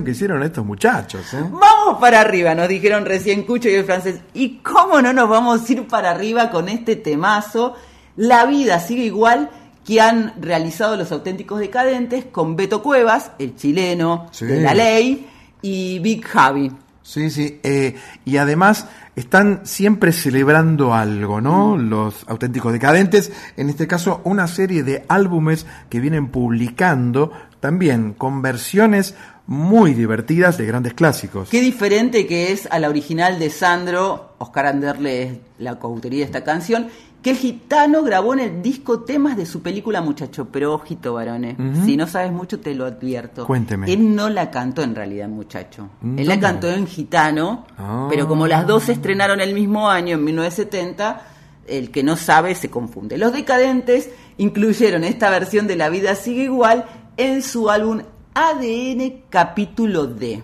Que hicieron estos muchachos. ¿eh? Vamos para arriba, nos dijeron recién Cucho y el francés. ¿Y cómo no nos vamos a ir para arriba con este temazo? La vida sigue igual que han realizado los auténticos decadentes con Beto Cuevas, el chileno Sí. de la ley, y Big Javi. Sí, sí. eh, y además están siempre celebrando algo, ¿no? Los auténticos decadentes. En este caso, una serie de álbumes que vienen publicando también con versiones muy divertidas de grandes clásicos. Qué diferente que es a la original de Sandro, Oscar Anderle es la coautoría de esta canción, que el gitano grabó en el disco temas de su película Muchacho, pero ojito varones, si no sabes mucho te lo advierto. Cuénteme. Él no la cantó en realidad, muchacho. Él la cantó en gitano, Ah. pero como las dos se estrenaron el mismo año, en 1970, el que no sabe se confunde. Los decadentes incluyeron esta versión de La vida sigue igual en su álbum ADN capítulo D,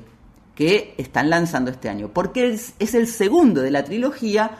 que están lanzando este año, porque es, el segundo de la trilogía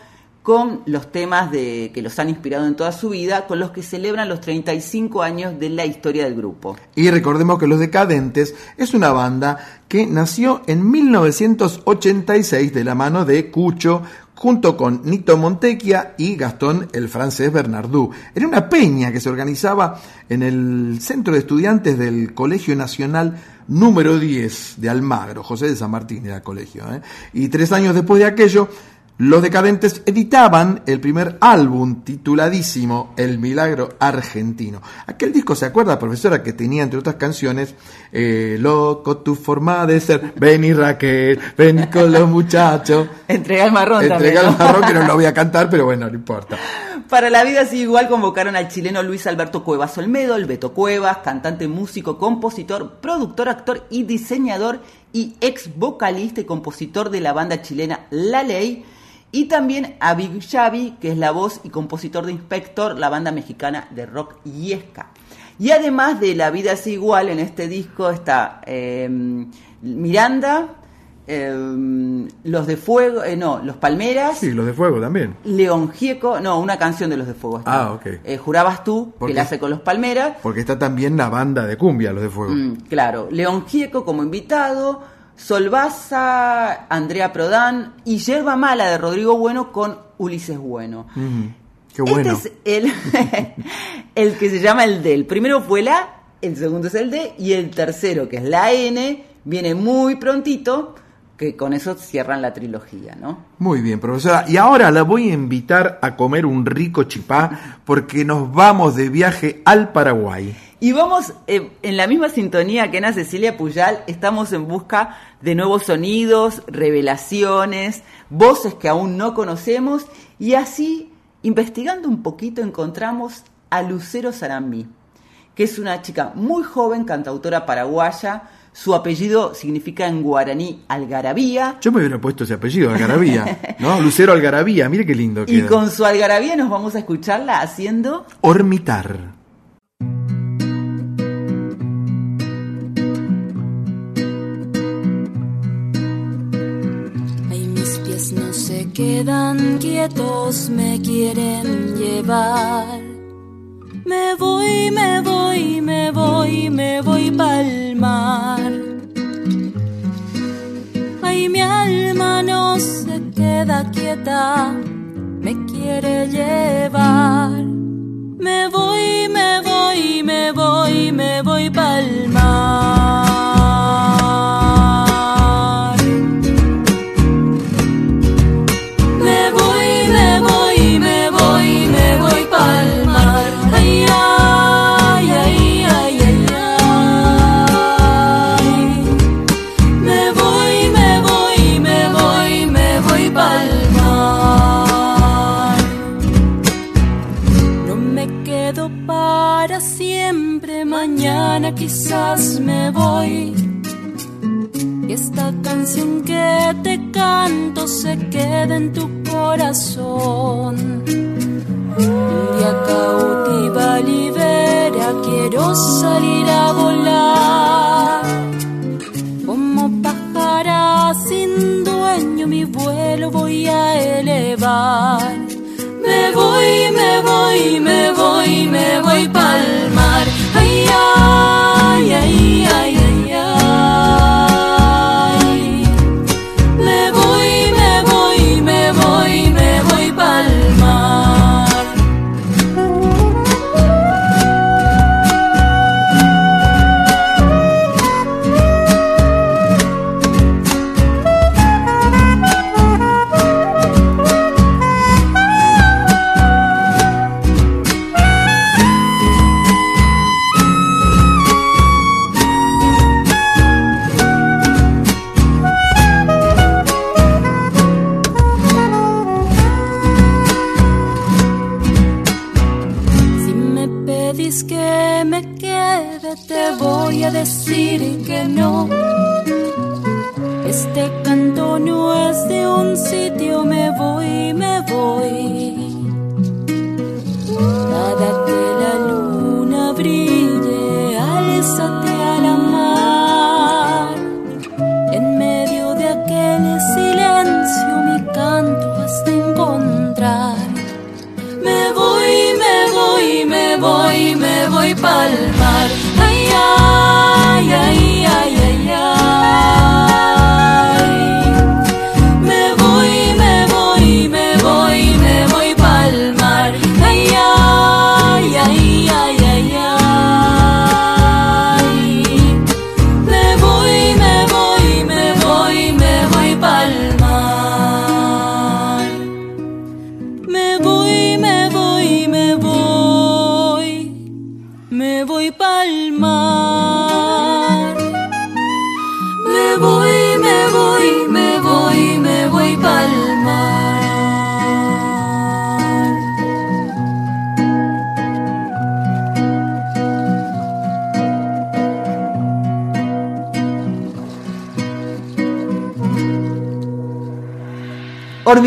con los temas de, que los han inspirado en toda su vida, con los que celebran los 35 años de la historia del grupo. Y recordemos que Los Decadentes es una banda que nació en 1986 de la mano de Cucho junto con Nito Montecchia y Gastón el francés Bernardú. Era una peña que se organizaba en el centro de estudiantes del Colegio Nacional número 10 de Almagro, José de San Martín era el colegio. ¿eh? Y tres años después de aquello, los decadentes editaban el primer álbum tituladísimo El Milagro Argentino. Aquel disco, ¿se acuerda, profesora? Que tenía, entre otras canciones, eh, Loco, tu forma de ser, vení Raquel, vení con los muchachos. Entrega el marrón Entrega también, el marrón, que no lo voy a cantar, pero bueno, no importa. Para la vida así igual convocaron al chileno Luis Alberto Cuevas Olmedo, el Beto Cuevas, cantante, músico, compositor, productor, actor y diseñador y ex vocalista y compositor de la banda chilena La Ley, y también a Big Xavi, que es la voz y compositor de Inspector, la banda mexicana de rock y ska. Y además de La vida es igual, en este disco está eh, Miranda, eh, Los de Fuego, eh, no, Los Palmeras, Sí, los de fuego también. León Gieco, no, una canción de los de Fuego. está. Ah, ok. Eh, Jurabas tú, Porque- que la hace con los Palmeras. Porque está también la banda de cumbia, los de fuego. Mm, claro, León Gieco como invitado, Solvaza, Andrea Prodan y Yerba Mala de Rodrigo Bueno con Ulises Bueno. Qué bueno. Este es el, el que se llama el D. El primero fue la, el segundo es el D y el tercero, que es la N, viene muy prontito, que con eso cierran la trilogía, ¿no? Muy bien, profesora. Y ahora la voy a invitar a comer un rico chipá porque nos vamos de viaje al Paraguay. Y vamos eh, en la misma sintonía que Ana Cecilia Puyal, estamos en busca de nuevos sonidos, revelaciones, voces que aún no conocemos y así, investigando un poquito, encontramos a Lucero Sarambí, que es una chica muy joven, cantautora paraguaya, su apellido significa en guaraní algarabía, Yo me hubiera puesto ese apellido, Algarabía, ¿no? Lucero Algarabía, mire qué lindo y con su algarabía nos vamos a escucharla haciendo... Ormitar. Quedan quietos, me quieren llevar. Me voy, me voy, me voy, me voy pa'l mar. Ay, mi alma no se queda quieta, me quiere llevar.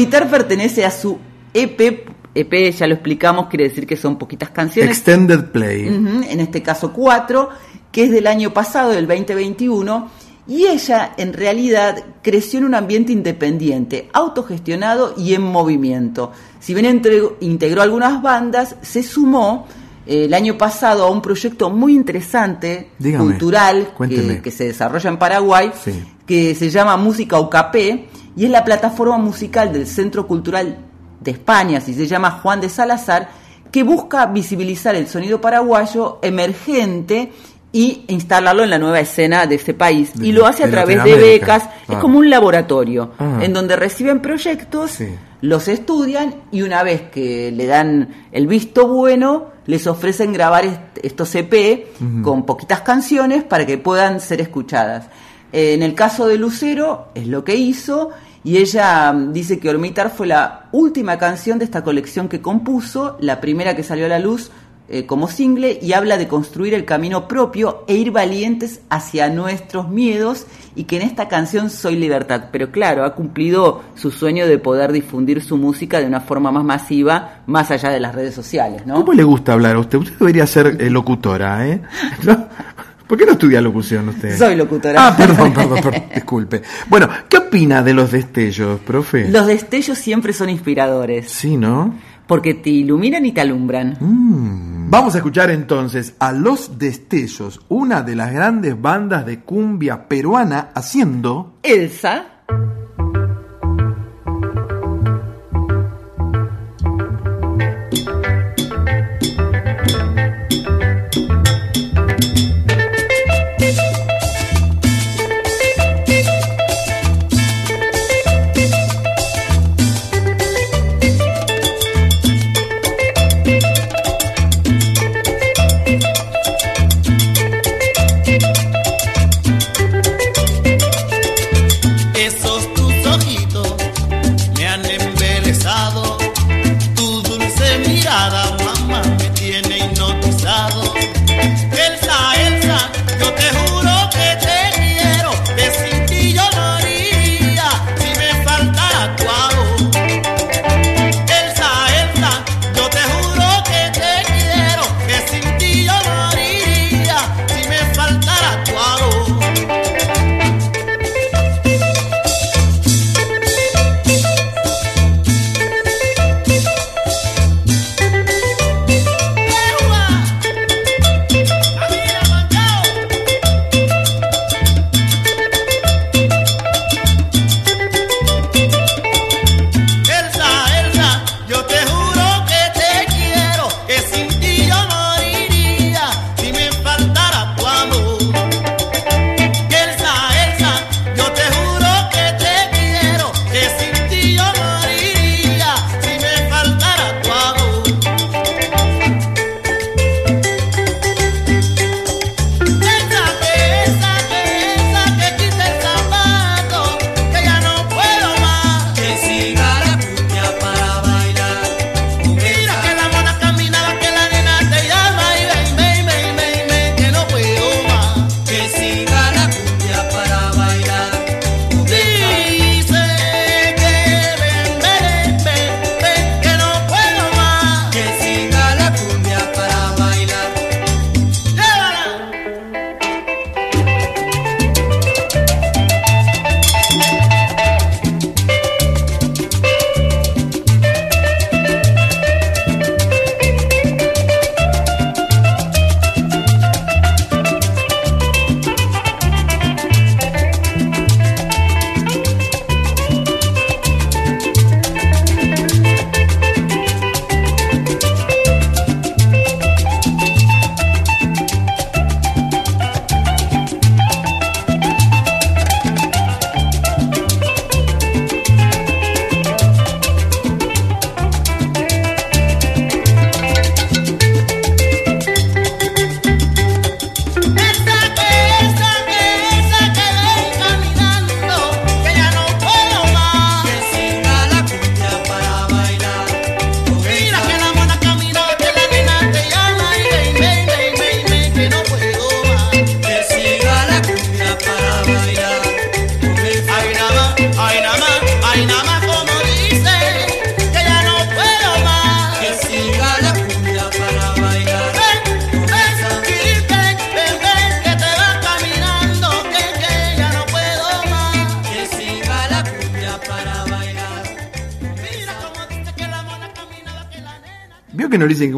Pertenece a su EP. EP, ya lo explicamos, quiere decir que son poquitas canciones. Extended Play. En este caso cuatro, que es del año pasado, del 2021, y ella en realidad creció en un ambiente independiente, autogestionado y en movimiento. Si bien integró algunas bandas, se sumó el año pasado a un proyecto muy interesante, Dígame, cultural, que, que se desarrolla en Paraguay, Sí. que se llama Música UKP, y es la plataforma musical del Centro Cultural de España, así se llama Juan de Salazar, que busca visibilizar el sonido paraguayo emergente y instalarlo en la nueva escena de ese país. De- y lo hace a través de becas, es como un laboratorio, Ah. en donde reciben proyectos, los estudian y una vez que le dan el visto bueno, les ofrecen grabar est- estos EP con poquitas canciones para que puedan ser escuchadas. Eh, en el caso de Lucero es lo que hizo y ella mm, dice que Ormitar fue la última canción de esta colección que compuso, la primera que salió a la luz eh, como single y habla de construir el camino propio e ir valientes hacia nuestros miedos y que en esta canción soy libertad. Pero claro, ha cumplido su sueño de poder difundir su música de una forma más masiva, más allá de las redes sociales, ¿no? ¿Cómo le gusta hablar a usted? Usted debería ser eh, locutora, ¿eh? ¿No? ¿Por qué no estudia locución usted? Soy locutora. Ah, perdón, perdón, perdón, disculpe. Bueno, ¿qué opina de los destellos, profe? Los destellos siempre son inspiradores. Sí, ¿no? Porque te iluminan y te alumbran. Vamos a escuchar entonces a Los Destellos, una de las grandes bandas de cumbia peruana haciendo... Elsa.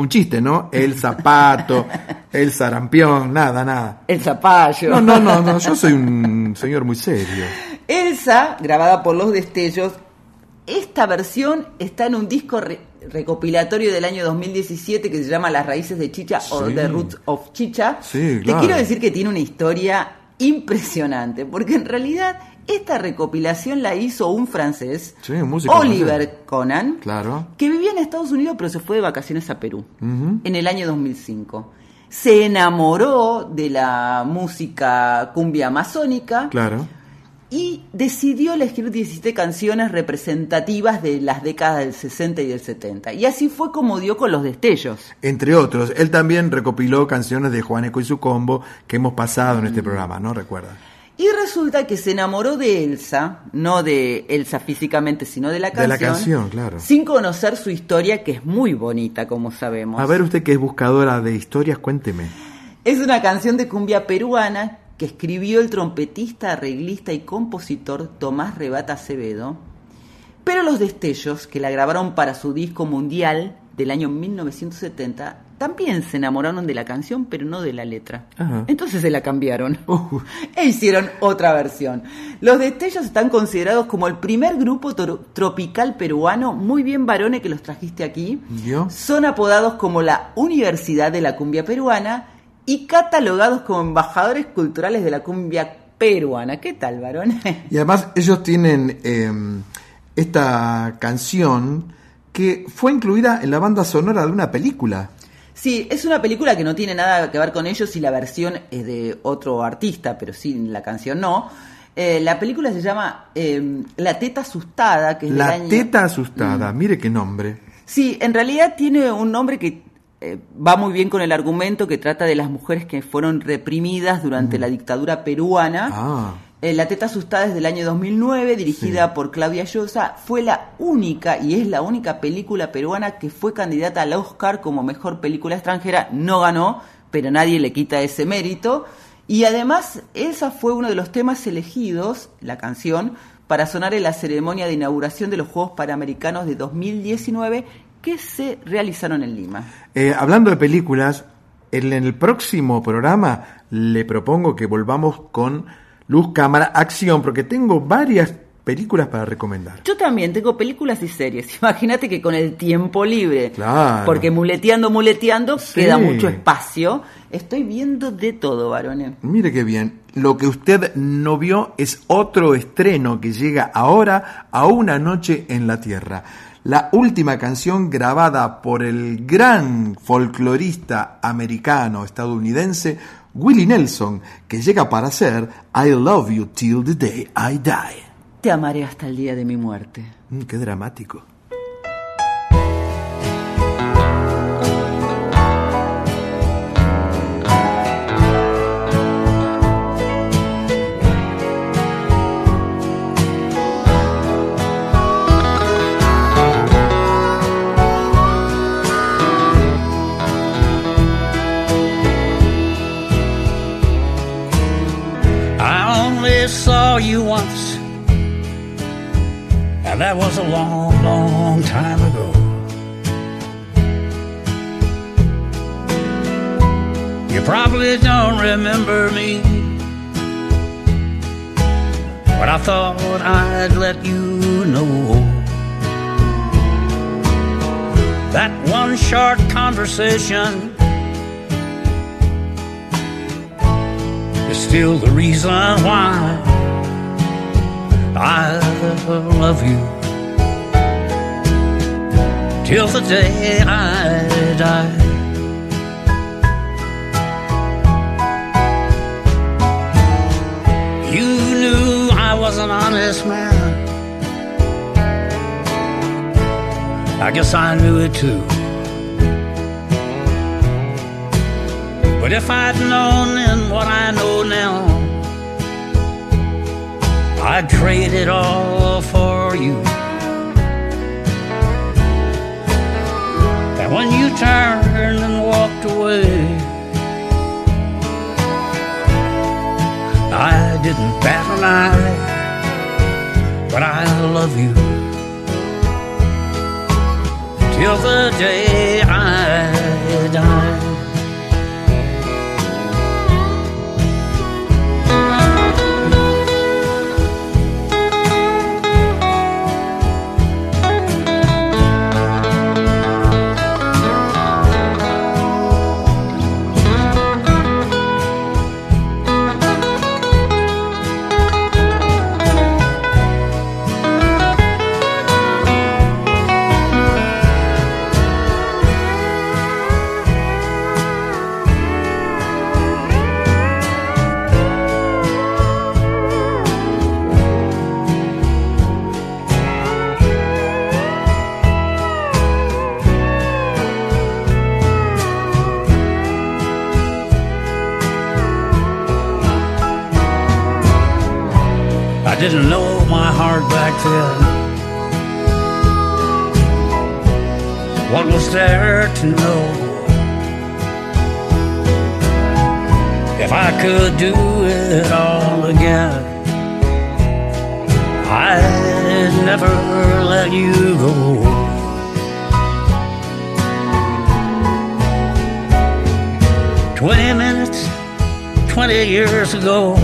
Un chiste, ¿no? El zapato, el sarampión, nada, nada. El zapallo. No, no, no, no, yo soy un señor muy serio. Elsa, grabada por Los Destellos, esta versión está en un disco re- recopilatorio del año 2017 que se llama Las Raíces de Chicha o. The Roots of Chicha. Sí, Te claro. quiero decir que tiene una historia impresionante, porque en realidad esta recopilación la hizo un francés, Sí, Oliver francés. Conan, Claro. que vivía en Estados Unidos pero se fue de vacaciones a Perú en el año 2005. Se enamoró de la música cumbia amazónica Claro. y decidió elegir 17 canciones representativas de las décadas del 60 y del 70. Y así fue como dio con los destellos. Entre otros, él también recopiló canciones de Juaneco y su combo que hemos pasado en Mm. este programa, ¿no? Recuerda. Y resulta que se enamoró de Elsa, no de Elsa físicamente, sino de la De canción. la canción, claro. Sin conocer su historia, que es muy bonita, como sabemos. A ver, usted que es buscadora de historias, cuénteme. Es una canción de cumbia peruana que escribió el trompetista, arreglista y compositor Tomás Rebata Acevedo, pero los destellos que la grabaron para su disco mundial del año 1970 también se enamoraron de la canción, pero no de la letra. Ajá. Entonces se la cambiaron e hicieron otra versión. Los Destellos están considerados como el primer grupo tro- tropical peruano, muy bien varones que los trajiste aquí. ¿Yo? Son apodados como la Universidad de la Cumbia Peruana y catalogados como embajadores culturales de la cumbia peruana. ¿Qué tal, varón? Y además ellos tienen eh, esta canción que fue incluida en la banda sonora de una película. Sí, es una película que no tiene nada que ver con ellos y la versión es de otro artista, pero sí, la canción no. Eh, la película se llama eh, La Teta Asustada, que es La año- teta asustada, mire qué nombre. Sí, en realidad tiene un nombre que eh, va muy bien con el argumento que trata de las mujeres que fueron reprimidas durante la dictadura peruana. Ah, la Teta Asustada es del año 2009, dirigida por Claudia Llosa. Fue la única, y es la única película peruana que fue candidata al Oscar como mejor película extranjera. No ganó, pero nadie le quita ese mérito. Y además, esa fue uno de los temas elegidos, la canción, para sonar en la ceremonia de inauguración de los Juegos Panamericanos de 2019 que se realizaron en Lima. eh, hablando de películas, en el próximo programa le propongo que volvamos con Luz, Cámara, Acción, porque tengo varias películas para recomendar. Yo también tengo películas y series. Imagínate que con el tiempo libre, Claro. porque muleteando, muleteando, Sí. queda mucho espacio. Estoy viendo de todo, varones. Mire qué bien. Lo que usted no vio es otro estreno que llega ahora a una noche en la Tierra. La última canción grabada por el gran folclorista americano estadounidense Willie Nelson, que llega para ser I Love You Till the Day I Die. Te amaré hasta el día de mi muerte. Mm, qué dramático. Saw you once, and that was a long, long time ago. You probably don't remember me, but I thought I'd let you know. That one short conversation is still the reason why I love you till the day I die. You knew I was an honest man. I guess I knew it too. But if I'd known then what I know now, I'd trade it all for you. And when you turned and walked away, I didn't bat an eye, but I love you till the day I die. Back then. What was there to know? If I could do it all again, I'd never let you go. Twenty minutes, twenty years ago,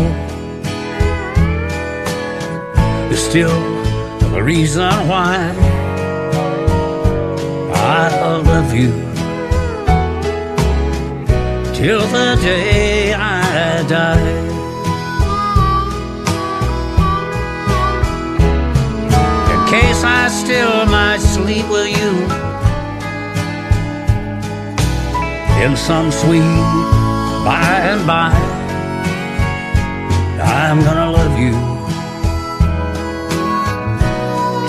is still the reason why I love you till the day I die. In case I still might sleep with you in some sweet by and by, I'm gonna love you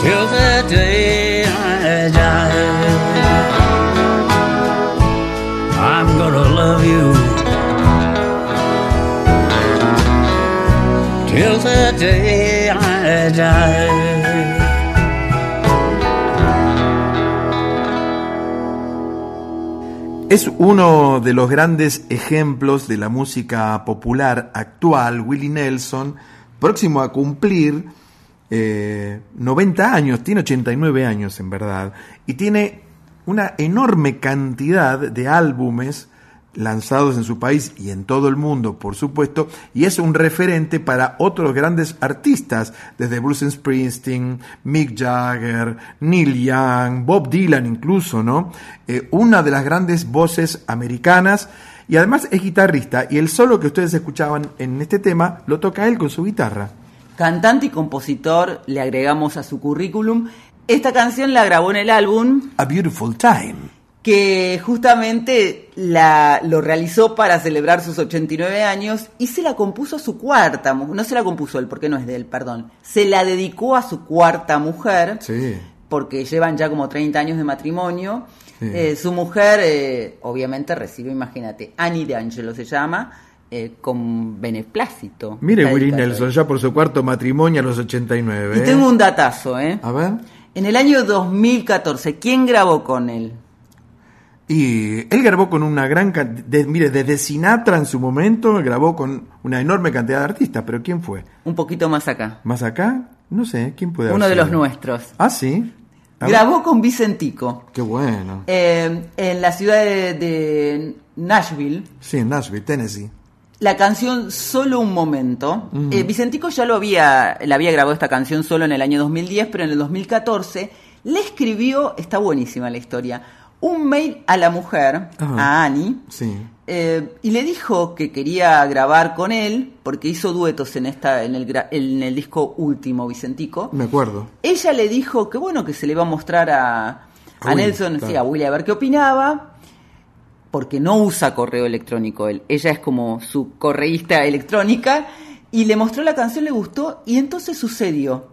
till the day I die. I'm gonna love you till the day I die. Es uno de los grandes ejemplos de la música popular actual, Willie Nelson, próximo a cumplir eh, 90 años, tiene 89 años en verdad, y tiene una enorme cantidad de álbumes lanzados en su país y en todo el mundo, por supuesto, y es un referente para otros grandes artistas, desde Bruce Springsteen, Mick Jagger, Neil Young, Bob Dylan incluso, ¿no? Eh, una de las grandes voces americanas y además es guitarrista y el solo que ustedes escuchaban en este tema lo toca él con su guitarra. Cantante y compositor, le agregamos a su currículum. Esta canción la grabó en el álbum A Beautiful Time. que justamente la, lo realizó para celebrar sus 89 años y se la compuso a su cuarta, mu- no se la compuso él, porque no es de él, perdón, se la dedicó a su cuarta mujer, Sí. porque llevan ya como 30 años de matrimonio. Sí. Eh, su mujer, eh, obviamente, recibió, imagínate, Annie de Angelo se llama, eh, con beneplácito. Mire Willie. Nelson, ya por su cuarto matrimonio a los 89. Y ¿eh? tengo un datazo, ¿eh? A ver. En el año 2014, ¿quién grabó con él? Y él grabó con una gran cantidad, mire, desde Sinatra en su momento, grabó con una enorme cantidad de artistas, pero ¿quién fue? Un poquito más acá. ¿Más acá? No sé, ¿quién puede Uno de los nuestros. Ah, sí. A ver. Grabó con Vicentico Qué bueno. eh, en la ciudad de, de Nashville Sí, en Nashville, Tennessee. La canción Solo un momento. Eh, Vicentico ya lo había, la había grabado esta canción solo en el año 2010, pero en el 2014 le escribió, está buenísima la historia, un mail a la mujer, a Annie, Sí. eh, y le dijo que quería grabar con él porque hizo duetos en esta en el, gra- en el disco último Vicentico. Me acuerdo. Ella le dijo que bueno que se le iba a mostrar a, a A Willy, Nelson, claro. sí, a Willy a ver qué opinaba, porque no usa correo electrónico él. Ella es como su correísta electrónica y le mostró la canción, le gustó y entonces sucedió.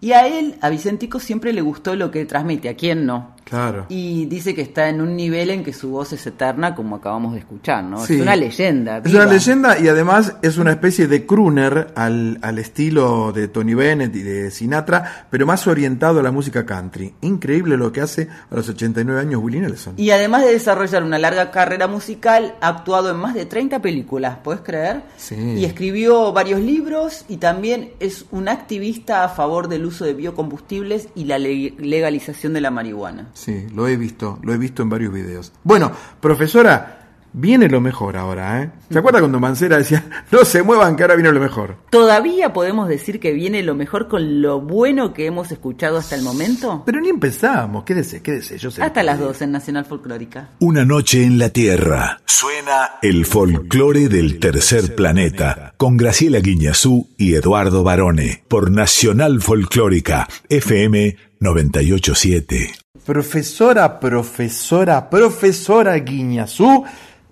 Y a él, a Vicentico, siempre le gustó lo que transmite, ¿a quién no? Claro. Y dice que está en un nivel en que su voz es eterna, como acabamos de escuchar, ¿no? Sí. Es una leyenda. Es una leyenda y además es una especie de crooner al, al estilo de Tony Bennett y de Sinatra, pero más orientado a la música country. Increíble lo que hace a los 89 años Willie Nelson. Y además de desarrollar una larga carrera musical, ha actuado en más de 30 películas, ¿puedes creer? Sí. Y escribió varios libros y también es un activista a favor del uso de biocombustibles y la le- legalización de la marihuana. Sí, lo he visto, lo he visto en varios videos. Bueno, profesora, viene lo mejor ahora, ¿eh? ¿Se acuerda cuando Mancera decía, no se muevan que ahora viene lo mejor? ¿Todavía podemos decir que viene lo mejor con lo bueno que hemos escuchado hasta el momento? Pero ni empezamos, quédese, quédese, yo sé. Hasta las 2 en Nacional Folclórica. Una noche en la Tierra. Suena el folclore del tercer planeta con Graciela Guiñazú y Eduardo Barone por Nacional Folclórica FM 987. Profesora, profesora, profesora Guiñazú,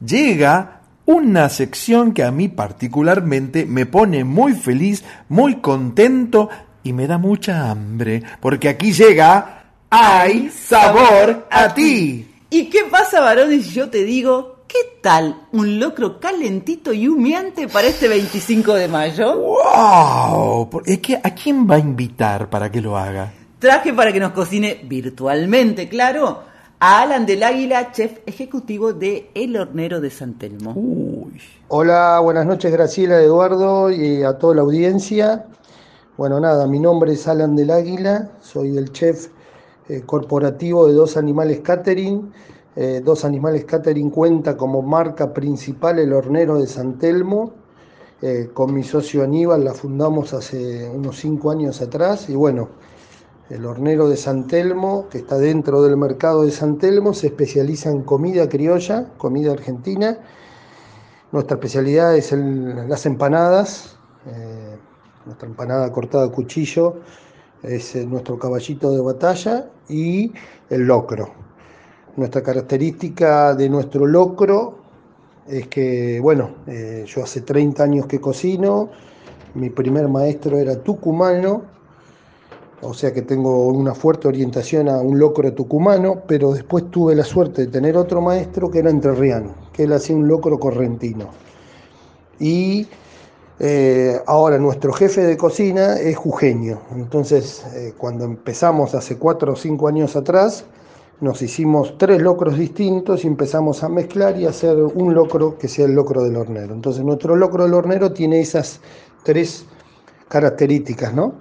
llega una sección que a mí particularmente me pone muy feliz, muy contento y me da mucha hambre, porque aquí llega ¡Hay sabor a ti! ¿Y qué pasa, varones, si yo te digo, ¿qué tal un locro calentito y humeante para este 25 de mayo? ¡Wow! Por- Es que, ¿A quién va a invitar para que lo haga? Traje para que nos cocine virtualmente, claro, a Alan del Águila, chef ejecutivo de El Hornero de San Telmo. Hola, buenas noches Graciela, Eduardo y a toda la audiencia. Bueno, nada, mi nombre es Alan del Águila, soy el chef eh, corporativo de Dos Animales Catering. Eh, Dos Animales Catering cuenta como marca principal el hornero de San Telmo. Eh, con mi socio Aníbal la fundamos hace unos cinco años atrás y bueno, el hornero de San Telmo, que está dentro del mercado de San Telmo, se especializa en comida criolla, comida argentina. Nuestra especialidad es las empanadas, eh, nuestra empanada cortada a cuchillo es eh, nuestro caballito de batalla y el locro. Nuestra característica de nuestro locro es que, bueno, eh, yo hace 30 años que cocino, mi primer maestro era tucumano, o sea que tengo una fuerte orientación a un locro tucumano, pero después tuve la suerte de tener otro maestro que era entrerriano, que él hacía un locro correntino. Y eh, ahora nuestro jefe de cocina es jujeño. Entonces, eh, cuando empezamos hace cuatro o cinco años atrás, nos hicimos tres locros distintos y empezamos a mezclar y hacer un locro que sea el locro del hornero. Entonces, nuestro locro del hornero tiene esas tres características, ¿no?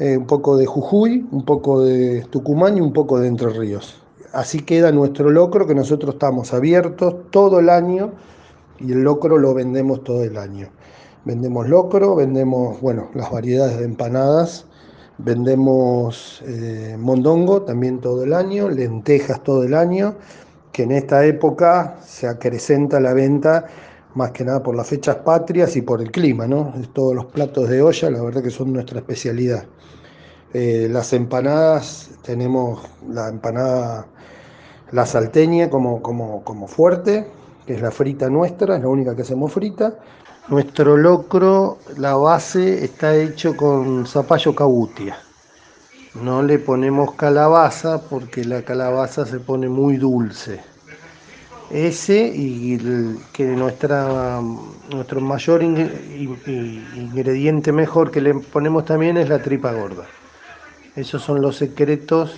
Eh, un poco de Jujuy, un poco de Tucumán y un poco de Entre Ríos. Así queda nuestro locro que nosotros estamos abiertos todo el año y el locro lo vendemos todo el año. Vendemos locro, vendemos, bueno, las variedades de empanadas, vendemos eh, mondongo también todo el año, lentejas todo el año, que en esta época se acrecenta la venta más que nada por las fechas patrias y por el clima, ¿no? Todos los platos de olla, la verdad que son nuestra especialidad. Eh, las empanadas, tenemos la empanada, la salteña como, como, como fuerte, que es la frita nuestra, es la única que hacemos frita. Nuestro locro, la base está hecho con zapallo cabutia. No le ponemos calabaza porque la calabaza se pone muy dulce. Ese y que nuestra, nuestro mayor in- in- in- ingrediente mejor que le ponemos también es la tripa gorda. Esos son los secretos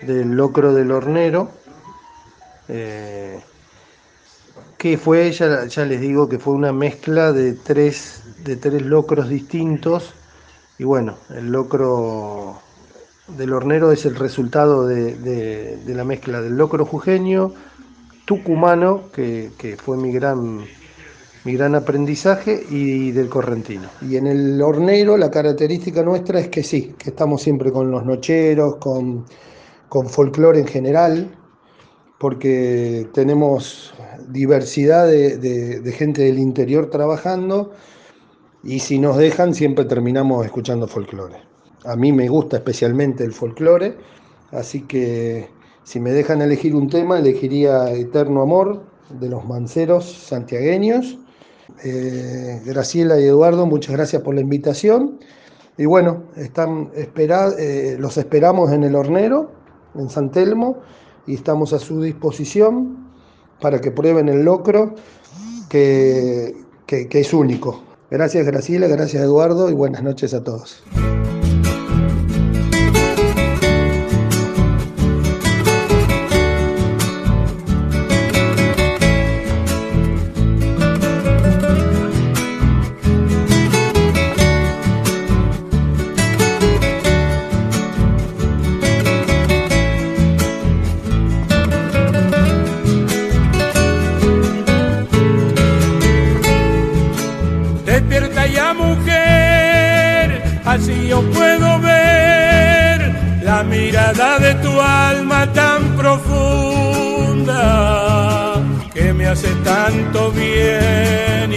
del locro del hornero. eh, que fue, ya, les digo que fue una mezcla de tres, de tres locros distintos. Y bueno, el locro del hornero es el resultado de, la mezcla del locro jujeño, tucumano, que fue mi gran, mi gran aprendizaje, y del correntino. Y en el hornero la característica nuestra es que sí, que estamos siempre con los nocheros, con, con folclore en general, porque tenemos diversidad de, de- de gente del interior trabajando y si nos dejan siempre terminamos escuchando folclore. A mí me gusta especialmente el folclore, así que si me dejan elegir un tema, elegiría Eterno Amor de los Manceros santiagueños. Eh, Graciela y Eduardo, muchas gracias por la invitación. Y bueno, están espera- eh, los esperamos en el hornero, en San Telmo, y estamos a su disposición para que prueben el locro, que, que- que es único. Gracias Graciela, gracias Eduardo y buenas noches a todos.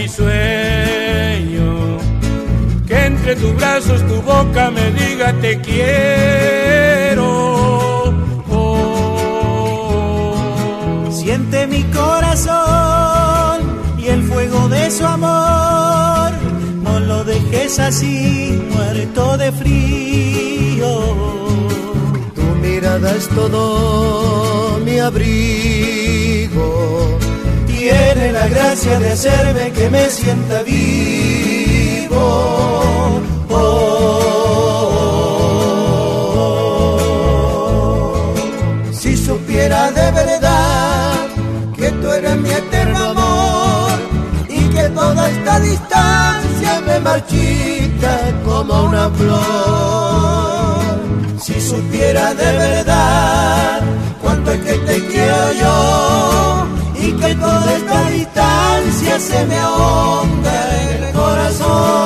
Sueño que entre tus brazos tu boca me diga te quiero. Siente mi corazón y el fuego de su amor. No lo dejes así, muerto de frío. Tu mirada es todo mi abrigo tiene la gracia de hacerme que me sienta vivo. Oh, si supiera de verdad que tú eres mi eterno amor y que toda esta distancia me marchita como una flor. Si supiera de verdad cuánto es que te quiero yo y que toda esta distancia se me ahonda en el corazón.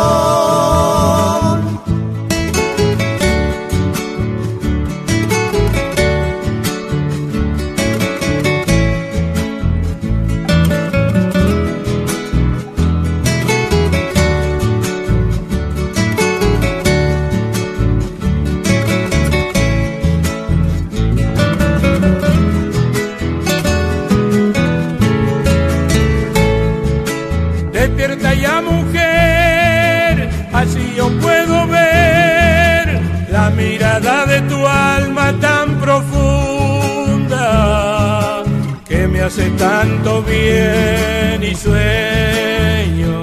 Hace tanto bien y sueño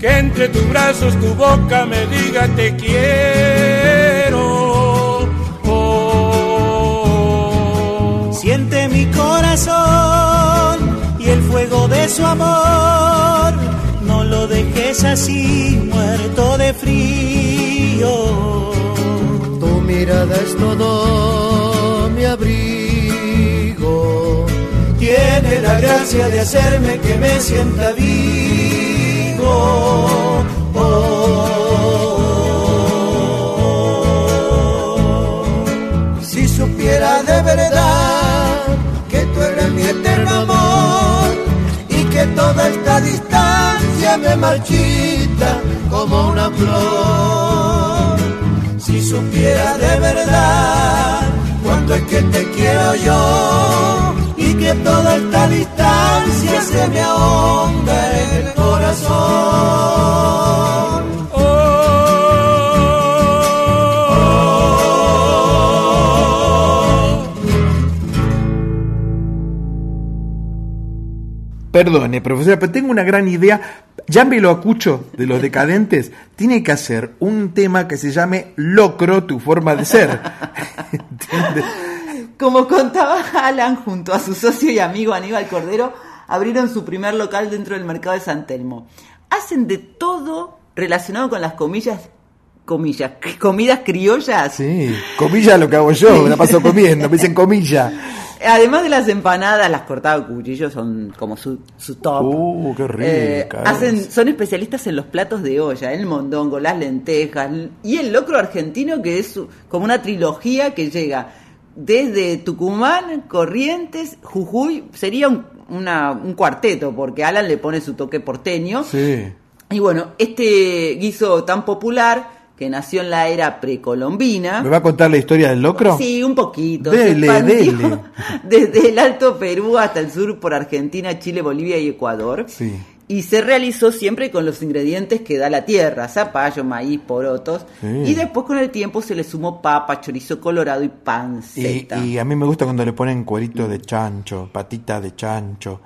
que entre tus brazos tu boca me diga te quiero. Oh. Siente mi corazón y el fuego de su amor. No lo dejes así, muerto de frío. Tu mirada es todo mi abrigo. Tiene la gracia de hacerme que me sienta vivo. Oh. Si supiera de verdad que tú eres mi eterno amor y que toda esta distancia me marchita como una flor. Si supiera de verdad cuánto es que te quiero yo toda esta distancia se me ahonda en el corazón. Perdone, profesora, pero tengo una gran idea. Llámelo a Cucho de los decadentes. Tiene que hacer un tema que se llame Locro, tu forma de ser. ¿Entiende? Como contaba Alan junto a su socio y amigo Aníbal Cordero, abrieron su primer local dentro del mercado de San Telmo. Hacen de todo relacionado con las comillas, comillas, comidas criollas. Sí, comilla lo que hago yo, me la paso comiendo, me dicen comilla. Además de las empanadas, las cortadas a cuchillo son como su, su top. Uh, qué Eh, rica. hacen, son especialistas en los platos de olla, el mondongo, las lentejas y el locro argentino que es como una trilogía que llega desde Tucumán, Corrientes, Jujuy, sería un, una- un cuarteto porque Alan le pone su toque porteño. Sí. Y bueno, este guiso tan popular que nació en la era precolombina. ¿Me va a contar la historia del locro? Sí, un poquito. Dele, Se dele. Desde el Alto Perú hasta el sur por Argentina, Chile, Bolivia y Ecuador. Sí. Y se realizó siempre con los ingredientes que da la tierra, zapallo, maíz, porotos. Sí. Y después con el tiempo se le sumó papa, chorizo colorado y Y, panceta. y a mí me gusta cuando le ponen cuerito de chancho, patita de chancho.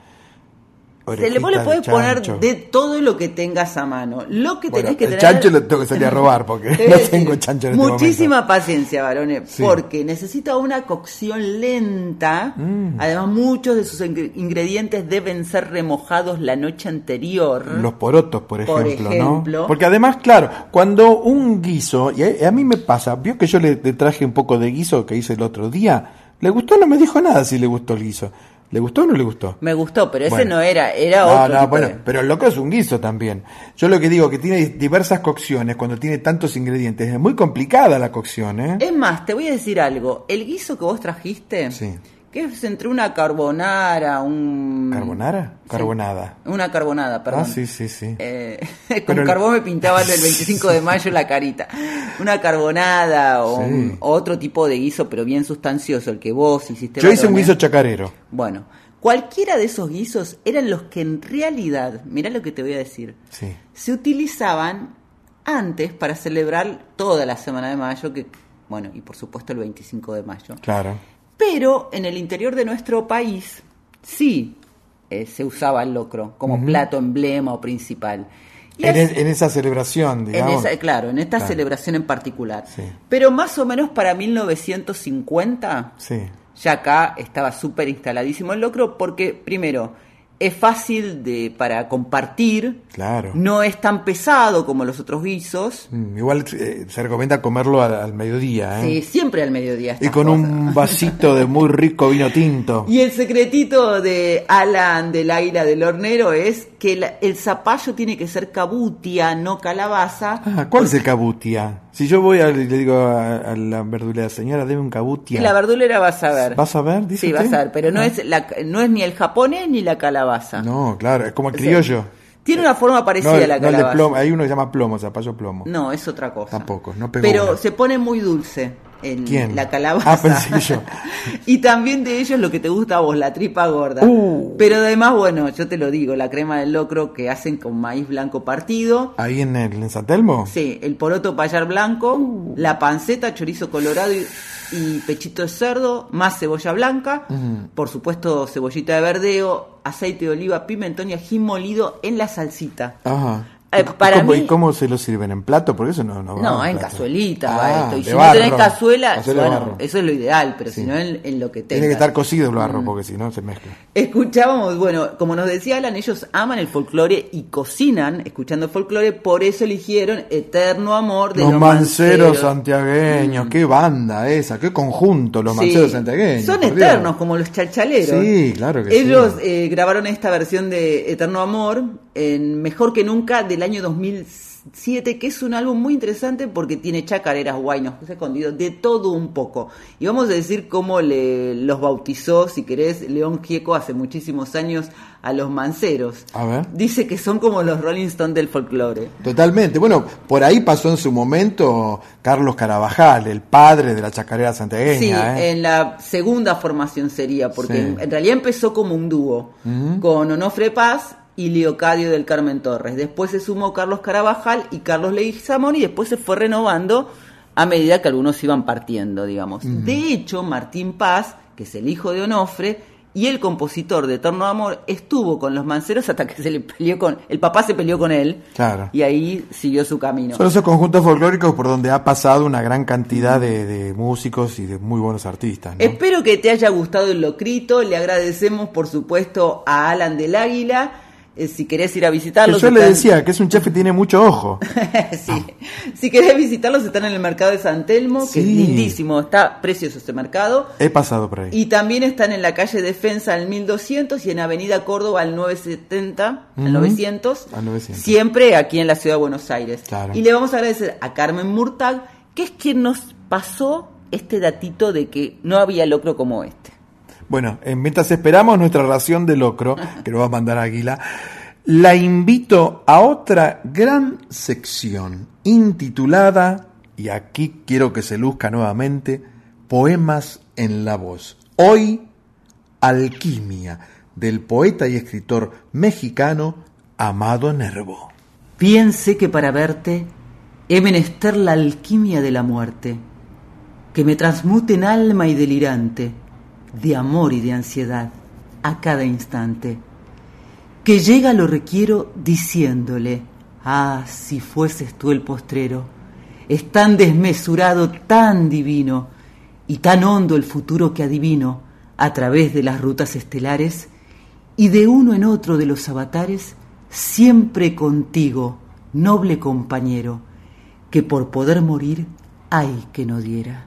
Se le, vos le podés poner de todo lo que tengas a mano. Lo que Bueno, tenés que el tener... chancho lo tengo que salir a robar porque no tengo chancho en este Muchísima paciencia, varones, Sí. porque necesita una cocción lenta. Mm. Además, muchos de sus ingre- ingredientes deben ser remojados la noche anterior. Los porotos, por Por ejemplo. ¿no? Porque además, claro, cuando un guiso, y a, a mí me pasa, vio que yo le, le traje un poco de guiso que hice el otro día, ¿le gustó? No me dijo nada si le gustó el guiso. ¿Le gustó o no le gustó? Me gustó, pero ese no era, era no, otro. no, bueno, de- pero el loco es un guiso también. Yo lo que digo que tiene diversas cocciones cuando tiene tantos ingredientes. Es muy complicada la cocción, ¿eh? Es más, te voy a decir algo. El guiso que vos trajiste, Sí. Que es entre una carbonara, un... ¿Carbonara? Carbonada. Una carbonada, perdón. Ah, sí, sí, sí. Eh, Pero con el- carbón me pintaban el 25 de mayo la carita. Una carbonada o Sí. un- otro tipo de guiso, pero bien sustancioso, el que vos hiciste. Yo hice un guiso chacarero. Bueno, cualquiera de esos guisos eran los que en realidad, mirá lo que te voy a decir, Sí. se utilizaban antes para celebrar toda la semana de mayo, que bueno, y por supuesto el 25 de mayo. Claro. Pero en el interior de nuestro país sí eh, se usaba el locro como plato emblema o principal. Y En, en esa celebración, en digamos. esa- claro, en esta Claro. celebración en particular. Sí. Pero más o menos para 1950 Sí. ya acá estaba súper instaladísimo el locro porque, primero, es fácil de para compartir, Claro. no es tan pesado como los otros guisos. Mm, igual eh, se recomienda comerlo al, al mediodía, ¿eh? Sí, siempre al mediodía. Y con cosas. un vasito de muy rico vino tinto. Y el secretito de Alan del Águila del Hornero es que la- el zapallo tiene que ser cabutia, no calabaza. Ah, ¿Cuál es el cabutia? Si yo voy a- le digo a, a la verdulera, señora, deme un cabutia. La verdulera vas a ver. ¿Vas a ver? Dice Sí, vas a ver, pero no Ah. es, la, no es ni el japonés ni la calabaza. No, claro, es como el O sea, criollo. Tiene una forma parecida no, a la no el de calabaza. plomo. Hay uno que se llama plomo, zapallo plomo. No, es otra cosa. Tampoco, no pegó Pero una. se pone muy dulce en ¿Quién? la calabaza. Ah, pensé yo. y también de ellos lo que te gusta a vos, la tripa gorda. Uh. Pero además, bueno, yo te lo digo, la crema del locro que hacen con maíz blanco partido. Ahí en, el, en San Telmo. Sí, el poroto payar blanco, Uh. la panceta, chorizo colorado y, y pechito de cerdo, más cebolla blanca, por supuesto cebollita de verdeo, aceite de oliva, pimentón y ají molido en la salsita. Ajá. Eh, ¿Y cómo, mí- ¿Y cómo se lo sirven? ¿En plato? Porque eso no, no va No, en cazuelita Ah, va esto. Y si barro. no tenés cazuela, bueno, eso es lo ideal, pero Sí. si no en, en lo que tengas. Tiene que estar cocido el Mm. barro, porque si no se mezcla. Escuchábamos, bueno, como nos decía Alan, ellos aman el folclore y cocinan escuchando folclore, por eso eligieron Eterno Amor de Los, los, manceros Manceros. santiagueños, qué banda esa, qué conjunto, los Sí. manceros santiagueños. Son Dios. eternos, como los chalchaleros. Sí, claro que Ellos sí. eh, grabaron esta versión de Eterno Amor en Mejor que Nunca del año 2007, que es un álbum muy interesante porque tiene chacareras, guaynos, escondidos, de todo un poco. Y vamos a decir cómo le, los bautizó, si querés, León Gieco hace muchísimos años a los manceros. A ver. Dice que son como los Rolling Stones del folclore. Totalmente. Bueno, por ahí pasó en su momento Carlos Carabajal, el padre de la chacarera santiagueña. Sí, ¿eh? en la segunda formación sería, porque Sí. en, realidad empezó como un dúo, con Onofre Paz y Leocadio del Carmen Torres. Después se sumó Carlos Carabajal y Carlos Leguizamón y después se fue renovando a medida que algunos iban partiendo, digamos. De hecho, Martín Paz, que es el hijo de Onofre, y el compositor de Eterno Amor estuvo con los manceros hasta que se le peleó con... El papá se peleó con él Claro. y ahí siguió su camino. Son esos conjuntos folclóricos por donde ha pasado una gran cantidad de, de músicos y de muy buenos artistas. ¿no? Espero que te haya gustado el locrito. Le agradecemos, por supuesto, a Alan del Águila. Eh, si querés ir a visitarlos, Que yo le decía que es un chef que tiene mucho ojo. sí. Si querés visitarlos, están en el mercado de San Telmo, que es lindísimo. Está precioso ese mercado. He pasado por ahí. Y también están en la calle Defensa al 1200 y en Avenida Córdoba al 970, al Ujú. 900. Al 900. Siempre aquí en la ciudad de Buenos Aires. Claro. Y le vamos a agradecer a Carmen Murtag, que es quien nos pasó este datito de que no había locro como este. Bueno, en mientras esperamos nuestra ración de locro, que nos va a mandar Águila, la invito a otra gran sección intitulada, y aquí quiero que se luzca nuevamente, Poemas en la voz. Hoy, Alquimia, del poeta y escritor mexicano Amado Nervo. Piense que para verte he menester la alquimia de la muerte, que me transmute en alma y delirante, de amor y de ansiedad, a cada instante. Que llega lo requiero diciéndole, ah, si fueses tú el postrero, es tan desmesurado, tan divino, y tan hondo el futuro que adivino a través de las rutas estelares, y de uno en otro de los avatares, siempre contigo, noble compañero, que por poder morir, ay que no diera.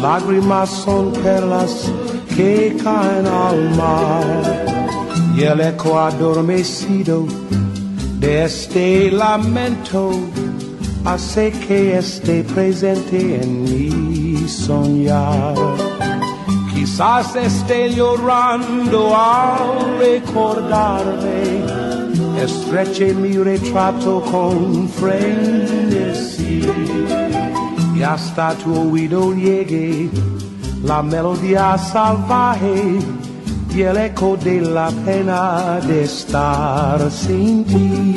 lágrimas son perlas que caen al mar. Y el eco adormecido de este lamento hace que esté presente en mi soñar. Quizás esté llorando al recordarme, estreche mi retrato con frenesí y hasta tu oído llegue la melodía salvaje y el eco de la pena de estar sin ti.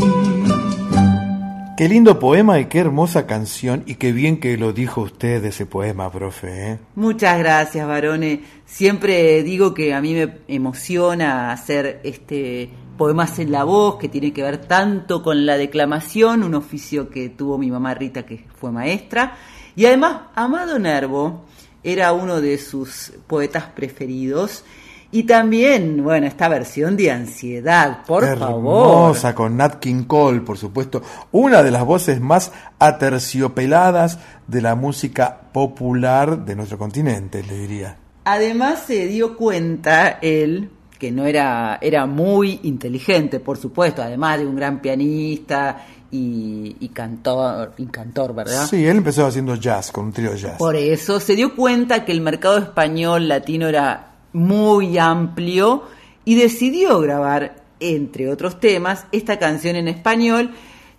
Qué lindo poema y qué hermosa canción y qué bien que lo dijo usted ese poema, profe. ¿eh? Muchas gracias, varones. Siempre digo que a mí me emociona hacer este poemas en la voz que tiene que ver tanto con la declamación, un oficio que tuvo mi mamá Rita que fue maestra, y además Amado Nervo era uno de sus poetas preferidos. Y también, bueno, esta versión de Ansiedad, por favor. Hermosa, con Nat King Cole, por supuesto. Una de las voces más aterciopeladas de la música popular de nuestro continente, le diría. Además se dio cuenta él que no era, era muy inteligente, por supuesto, además de un gran pianista y, y cantor, y cantor, ¿verdad? Sí, él empezó haciendo jazz, con un trío de jazz. Por eso se dio cuenta que el mercado español latino era muy amplio y decidió grabar, entre otros temas, esta canción en español.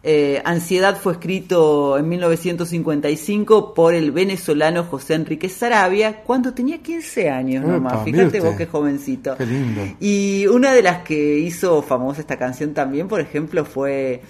Eh, Ansiedad fue escrito en 1955 por el venezolano José Enrique Sarabia cuando tenía 15 años nomás. Epa, Fíjate vos qué jovencito. Qué lindo. Y una de las que hizo famosa esta canción también, por ejemplo, fue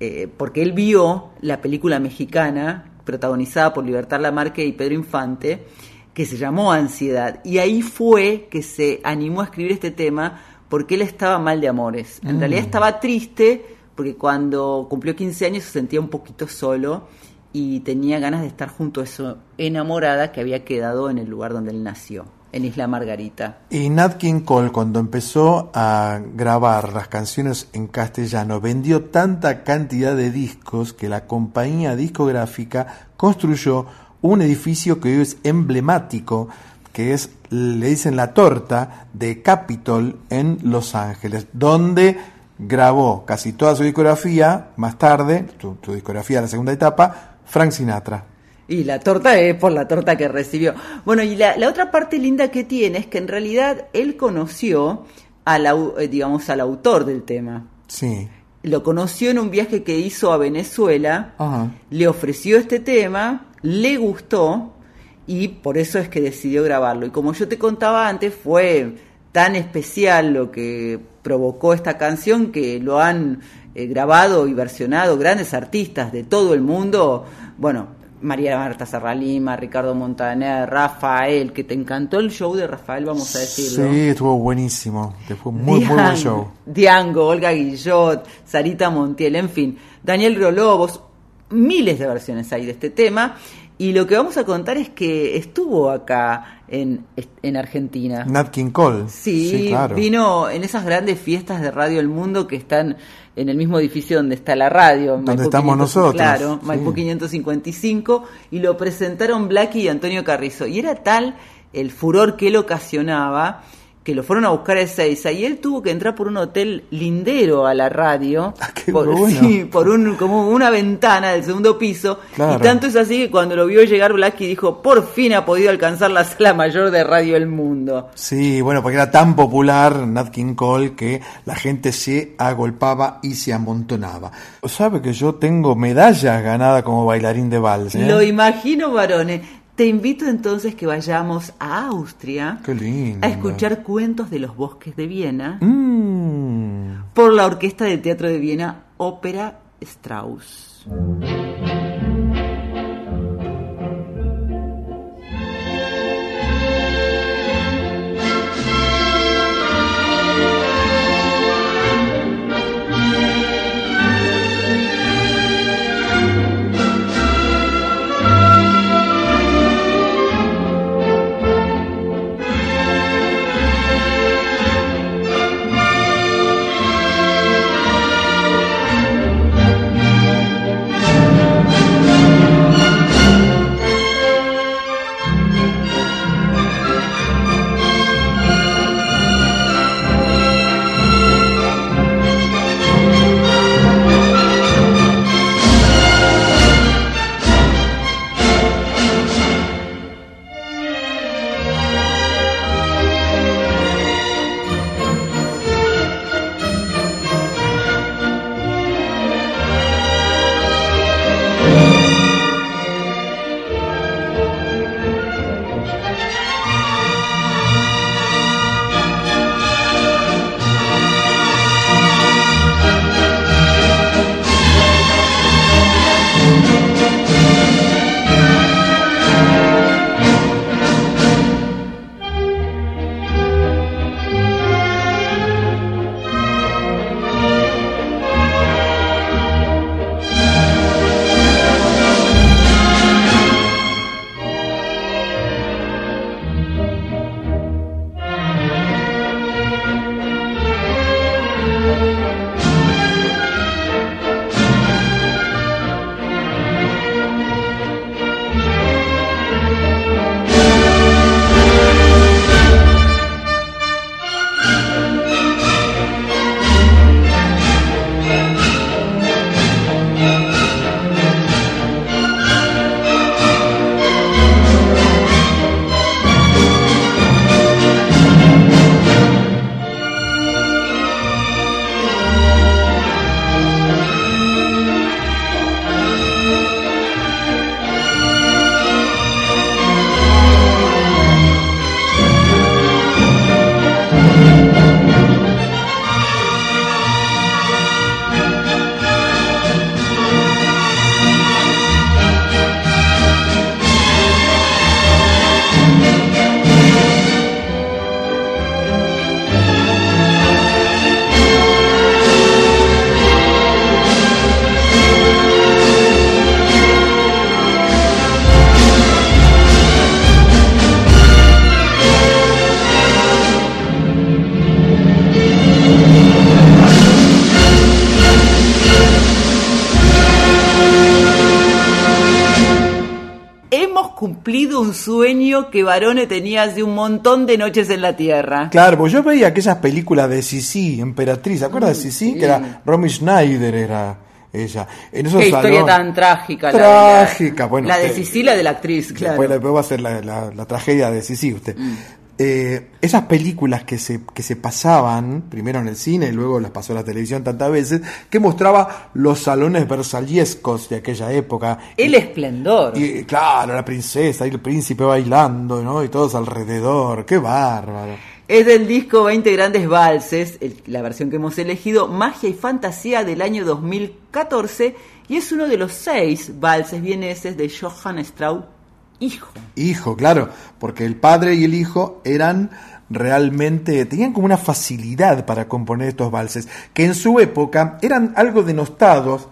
eh, porque él vio la película mexicana protagonizada por Libertad Lamarque y Pedro Infante, que se llamó Ansiedad. Y ahí fue que se animó a escribir este tema porque él estaba mal de amores. En Mm. realidad estaba triste porque cuando cumplió 15 años se sentía un poquito solo y tenía ganas de estar junto a su enamorada que había quedado en el lugar donde él nació, en Isla Margarita. Y Nat King Cole, cuando empezó a grabar las canciones en castellano, vendió tanta cantidad de discos que la compañía discográfica construyó un edificio que hoy es emblemático, que es, le dicen la torta, de Capitol en Los Ángeles, donde grabó casi toda su discografía, más tarde, su, su discografía de la segunda etapa, Frank Sinatra. Y la torta es por la torta que recibió. Bueno, y la, la otra parte linda que tiene es que en realidad él conoció al, eh, digamos, al autor del tema. Sí. Lo conoció en un viaje que hizo a Venezuela, Ajá. le ofreció este tema, le gustó y por eso es que decidió grabarlo. Y como yo te contaba antes, fue tan especial lo que provocó esta canción que lo han eh, grabado y versionado grandes artistas de todo el mundo. Bueno, María Marta Serralima, Ricardo Montaner, Rafael, que te encantó el show de Rafael, vamos a decirlo. Sí, estuvo buenísimo. Fue muy, muy buen show. Diango, Olga Guillot, Sarita Montiel, en fin, Daniel Rolobos, miles de versiones hay de este tema. Y lo que vamos a contar es que estuvo acá en, en Argentina. Nat King Cole. Sí, claro. vino en esas grandes fiestas de Radio El Mundo que están en el mismo edificio donde está la radio. Donde Maipú estamos 500, nosotros, Claro, sí. Maipú 555, y lo presentaron Blacky y Antonio Carrizo. Y era tal el furor que él ocasionaba que lo fueron a buscar a Ezeiza y él tuvo que entrar por un hotel lindero a la radio, por, bueno. sí, por un, como una ventana del segundo piso, Claro. y tanto es así que cuando lo vio llegar Blacky dijo, por fin ha podido alcanzar la sala mayor de Radio El Mundo. Sí, bueno, porque era tan popular Nat King Cole que la gente se agolpaba y se amontonaba. ¿Sabe que yo tengo medallas ganadas como bailarín de vals? eh? Lo imagino, varones. Te invito entonces que vayamos a Austria a escuchar cuentos de los bosques de Viena Mm. por la Orquesta de Teatro de Viena Ópera Strauss. Un sueño que Barone tenía hace un montón de noches en la Tierra. Claro, pues yo veía aquellas películas de Sisi, Emperatriz, ¿se acuerda de Sisi? Que era Romy Schneider, era ella. En esos Qué historia tan trágica. la de Trágica, la, bueno. La de de la actriz, claro. Después, después va a ser la, la- la tragedia de Sisi, usted. Eh, esas películas que se, que se pasaban, primero en el cine y luego las pasó a la televisión tantas veces, que mostraba los salones versallescos de aquella época. El esplendor. Y claro, la princesa y el príncipe bailando, ¿no? Y todos alrededor. ¡Qué bárbaro! Es del disco 20 grandes valses, el- la versión que hemos elegido, Magia y Fantasía del año 2014, y es uno de los seis valses vieneses de Johann Strauss, hijo. Hijo, claro, porque el padre y el hijo eran realmente, tenían como una facilidad para componer estos valses, que en su época eran algo denostados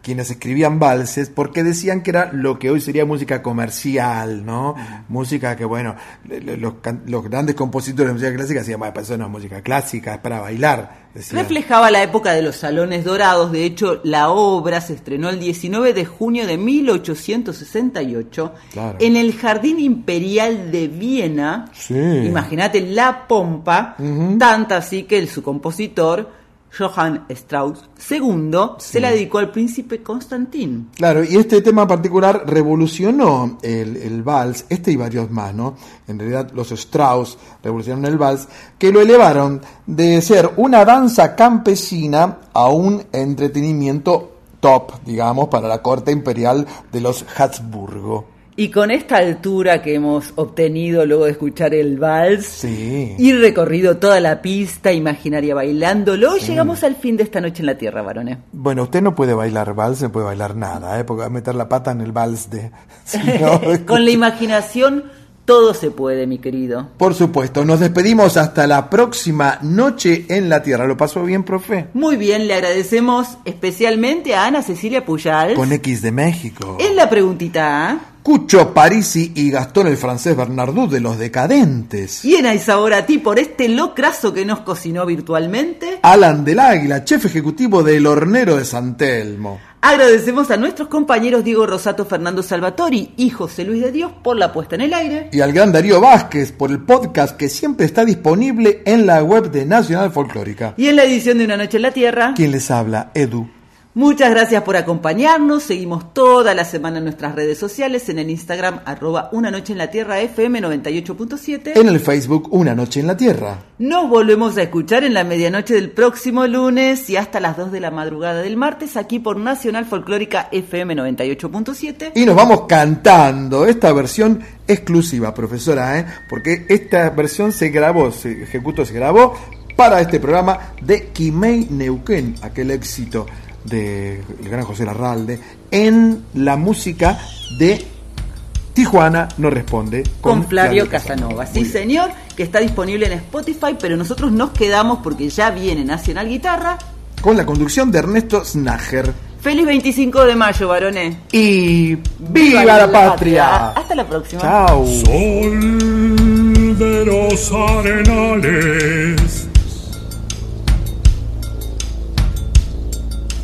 quienes escribían valses porque decían que era lo que hoy sería música comercial, ¿no? Música que, bueno, los, grandes compositores de música clásica decían, bueno, eso no es música clásica, es para bailar. decían. Reflejaba la época de los salones dorados, de hecho la obra se estrenó el 19 de junio de 1868 Claro. en el Jardín Imperial de Viena. Sí. Imagínate la pompa, tanta así que el, su compositor, Johann Strauss II, se la dedicó al príncipe Constantín. Claro, y este tema en particular revolucionó el, el vals, este y varios más, ¿no? En realidad los Strauss revolucionaron el vals, que lo elevaron de ser una danza campesina a un entretenimiento top, digamos, para la corte imperial de los Habsburgo. Y con esta altura que hemos obtenido luego de escuchar el vals Sí. y recorrido toda la pista imaginaria bailándolo, llegamos al fin de esta noche en la Tierra, varones. Bueno, usted no puede bailar vals, no puede bailar nada, ¿eh? Porque va a meter la pata en el vals de... si no, Con la imaginación todo se puede, mi querido. Por supuesto, nos despedimos hasta la próxima noche en la Tierra. ¿Lo pasó bien, profe? Muy bien, le agradecemos especialmente a Ana Cecilia Pujal. Con X de México. En la preguntita A. Cucho Parisi y Gastón el francés Bernardú de los Decadentes. Y en Aizahora a ti por este locrazo que nos cocinó virtualmente. Alan del Águila, chef ejecutivo del Hornero de San Telmo. Agradecemos a nuestros compañeros Diego Rosato, Fernando Salvatori y José Luis de Dios por la puesta en el aire. Y al gran Darío Vázquez por el podcast que siempre está disponible en la web de Nacional Folclórica. Y en la edición de Una Noche en la Tierra. ¿Quién les habla? Edu. Muchas gracias por acompañarnos. Seguimos toda la semana en nuestras redes sociales, en el Instagram, arroba Una Noche en la Tierra FM 98.7. En el Facebook Una Noche en la Tierra. Nos volvemos a escuchar en la medianoche del próximo lunes y hasta las 2 de la madrugada del martes aquí por Nacional Folclórica FM 98.7. Y nos vamos cantando esta versión exclusiva, profesora, ¿eh? porque esta versión se grabó, se ejecutó, se grabó para este programa de Quimei Neuquén, aquel éxito del gran José Larralde, en la música de Tijuana no responde Con Flavio Casanova. Sí, señor, que está disponible en Spotify, pero nosotros nos quedamos porque ya viene Nacional Guitarra. con la conducción de Ernesto Snager. Feliz 25 de mayo, varones. Y ¡Viva la patria! Hasta la próxima. Chao. Sol de los arenales.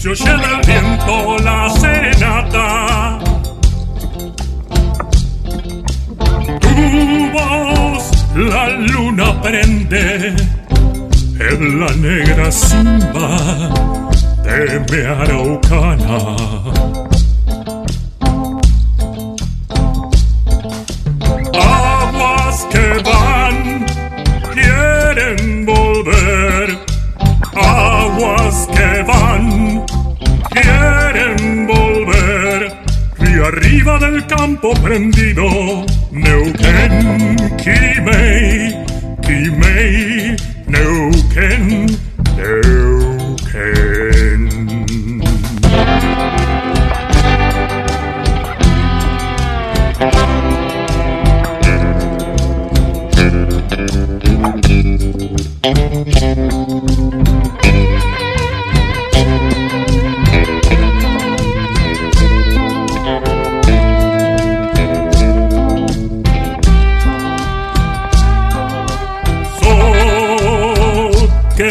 se oye del viento la serenata Tu voz la luna prende en la negra simba de mi araucana que van, quieren volver. Aguas que van, arriba del campo prendido, Neuquén, Quimei, Quimei, Neuquén.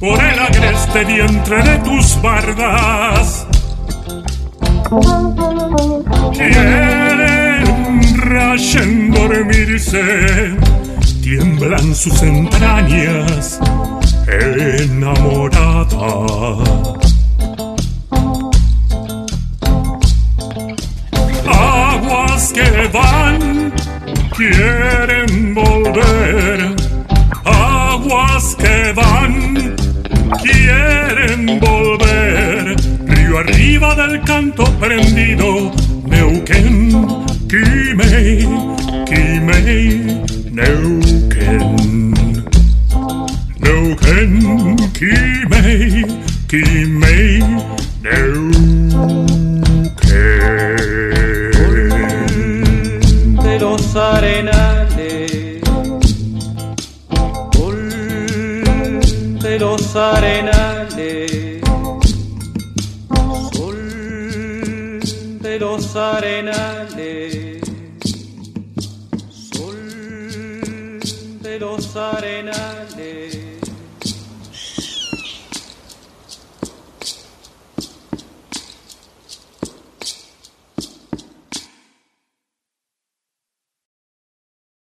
Por el agreste vientre de tus bardas. Quieren rayen dormirse, tiemblan sus entrañas enamorada. Aguas que van quieren volver. Aguas que van, quieren volver. Río arriba del canto prendido, Neuquén, Quimei, Quimei, Neuquén. Neuquén, Quimei, Quimei,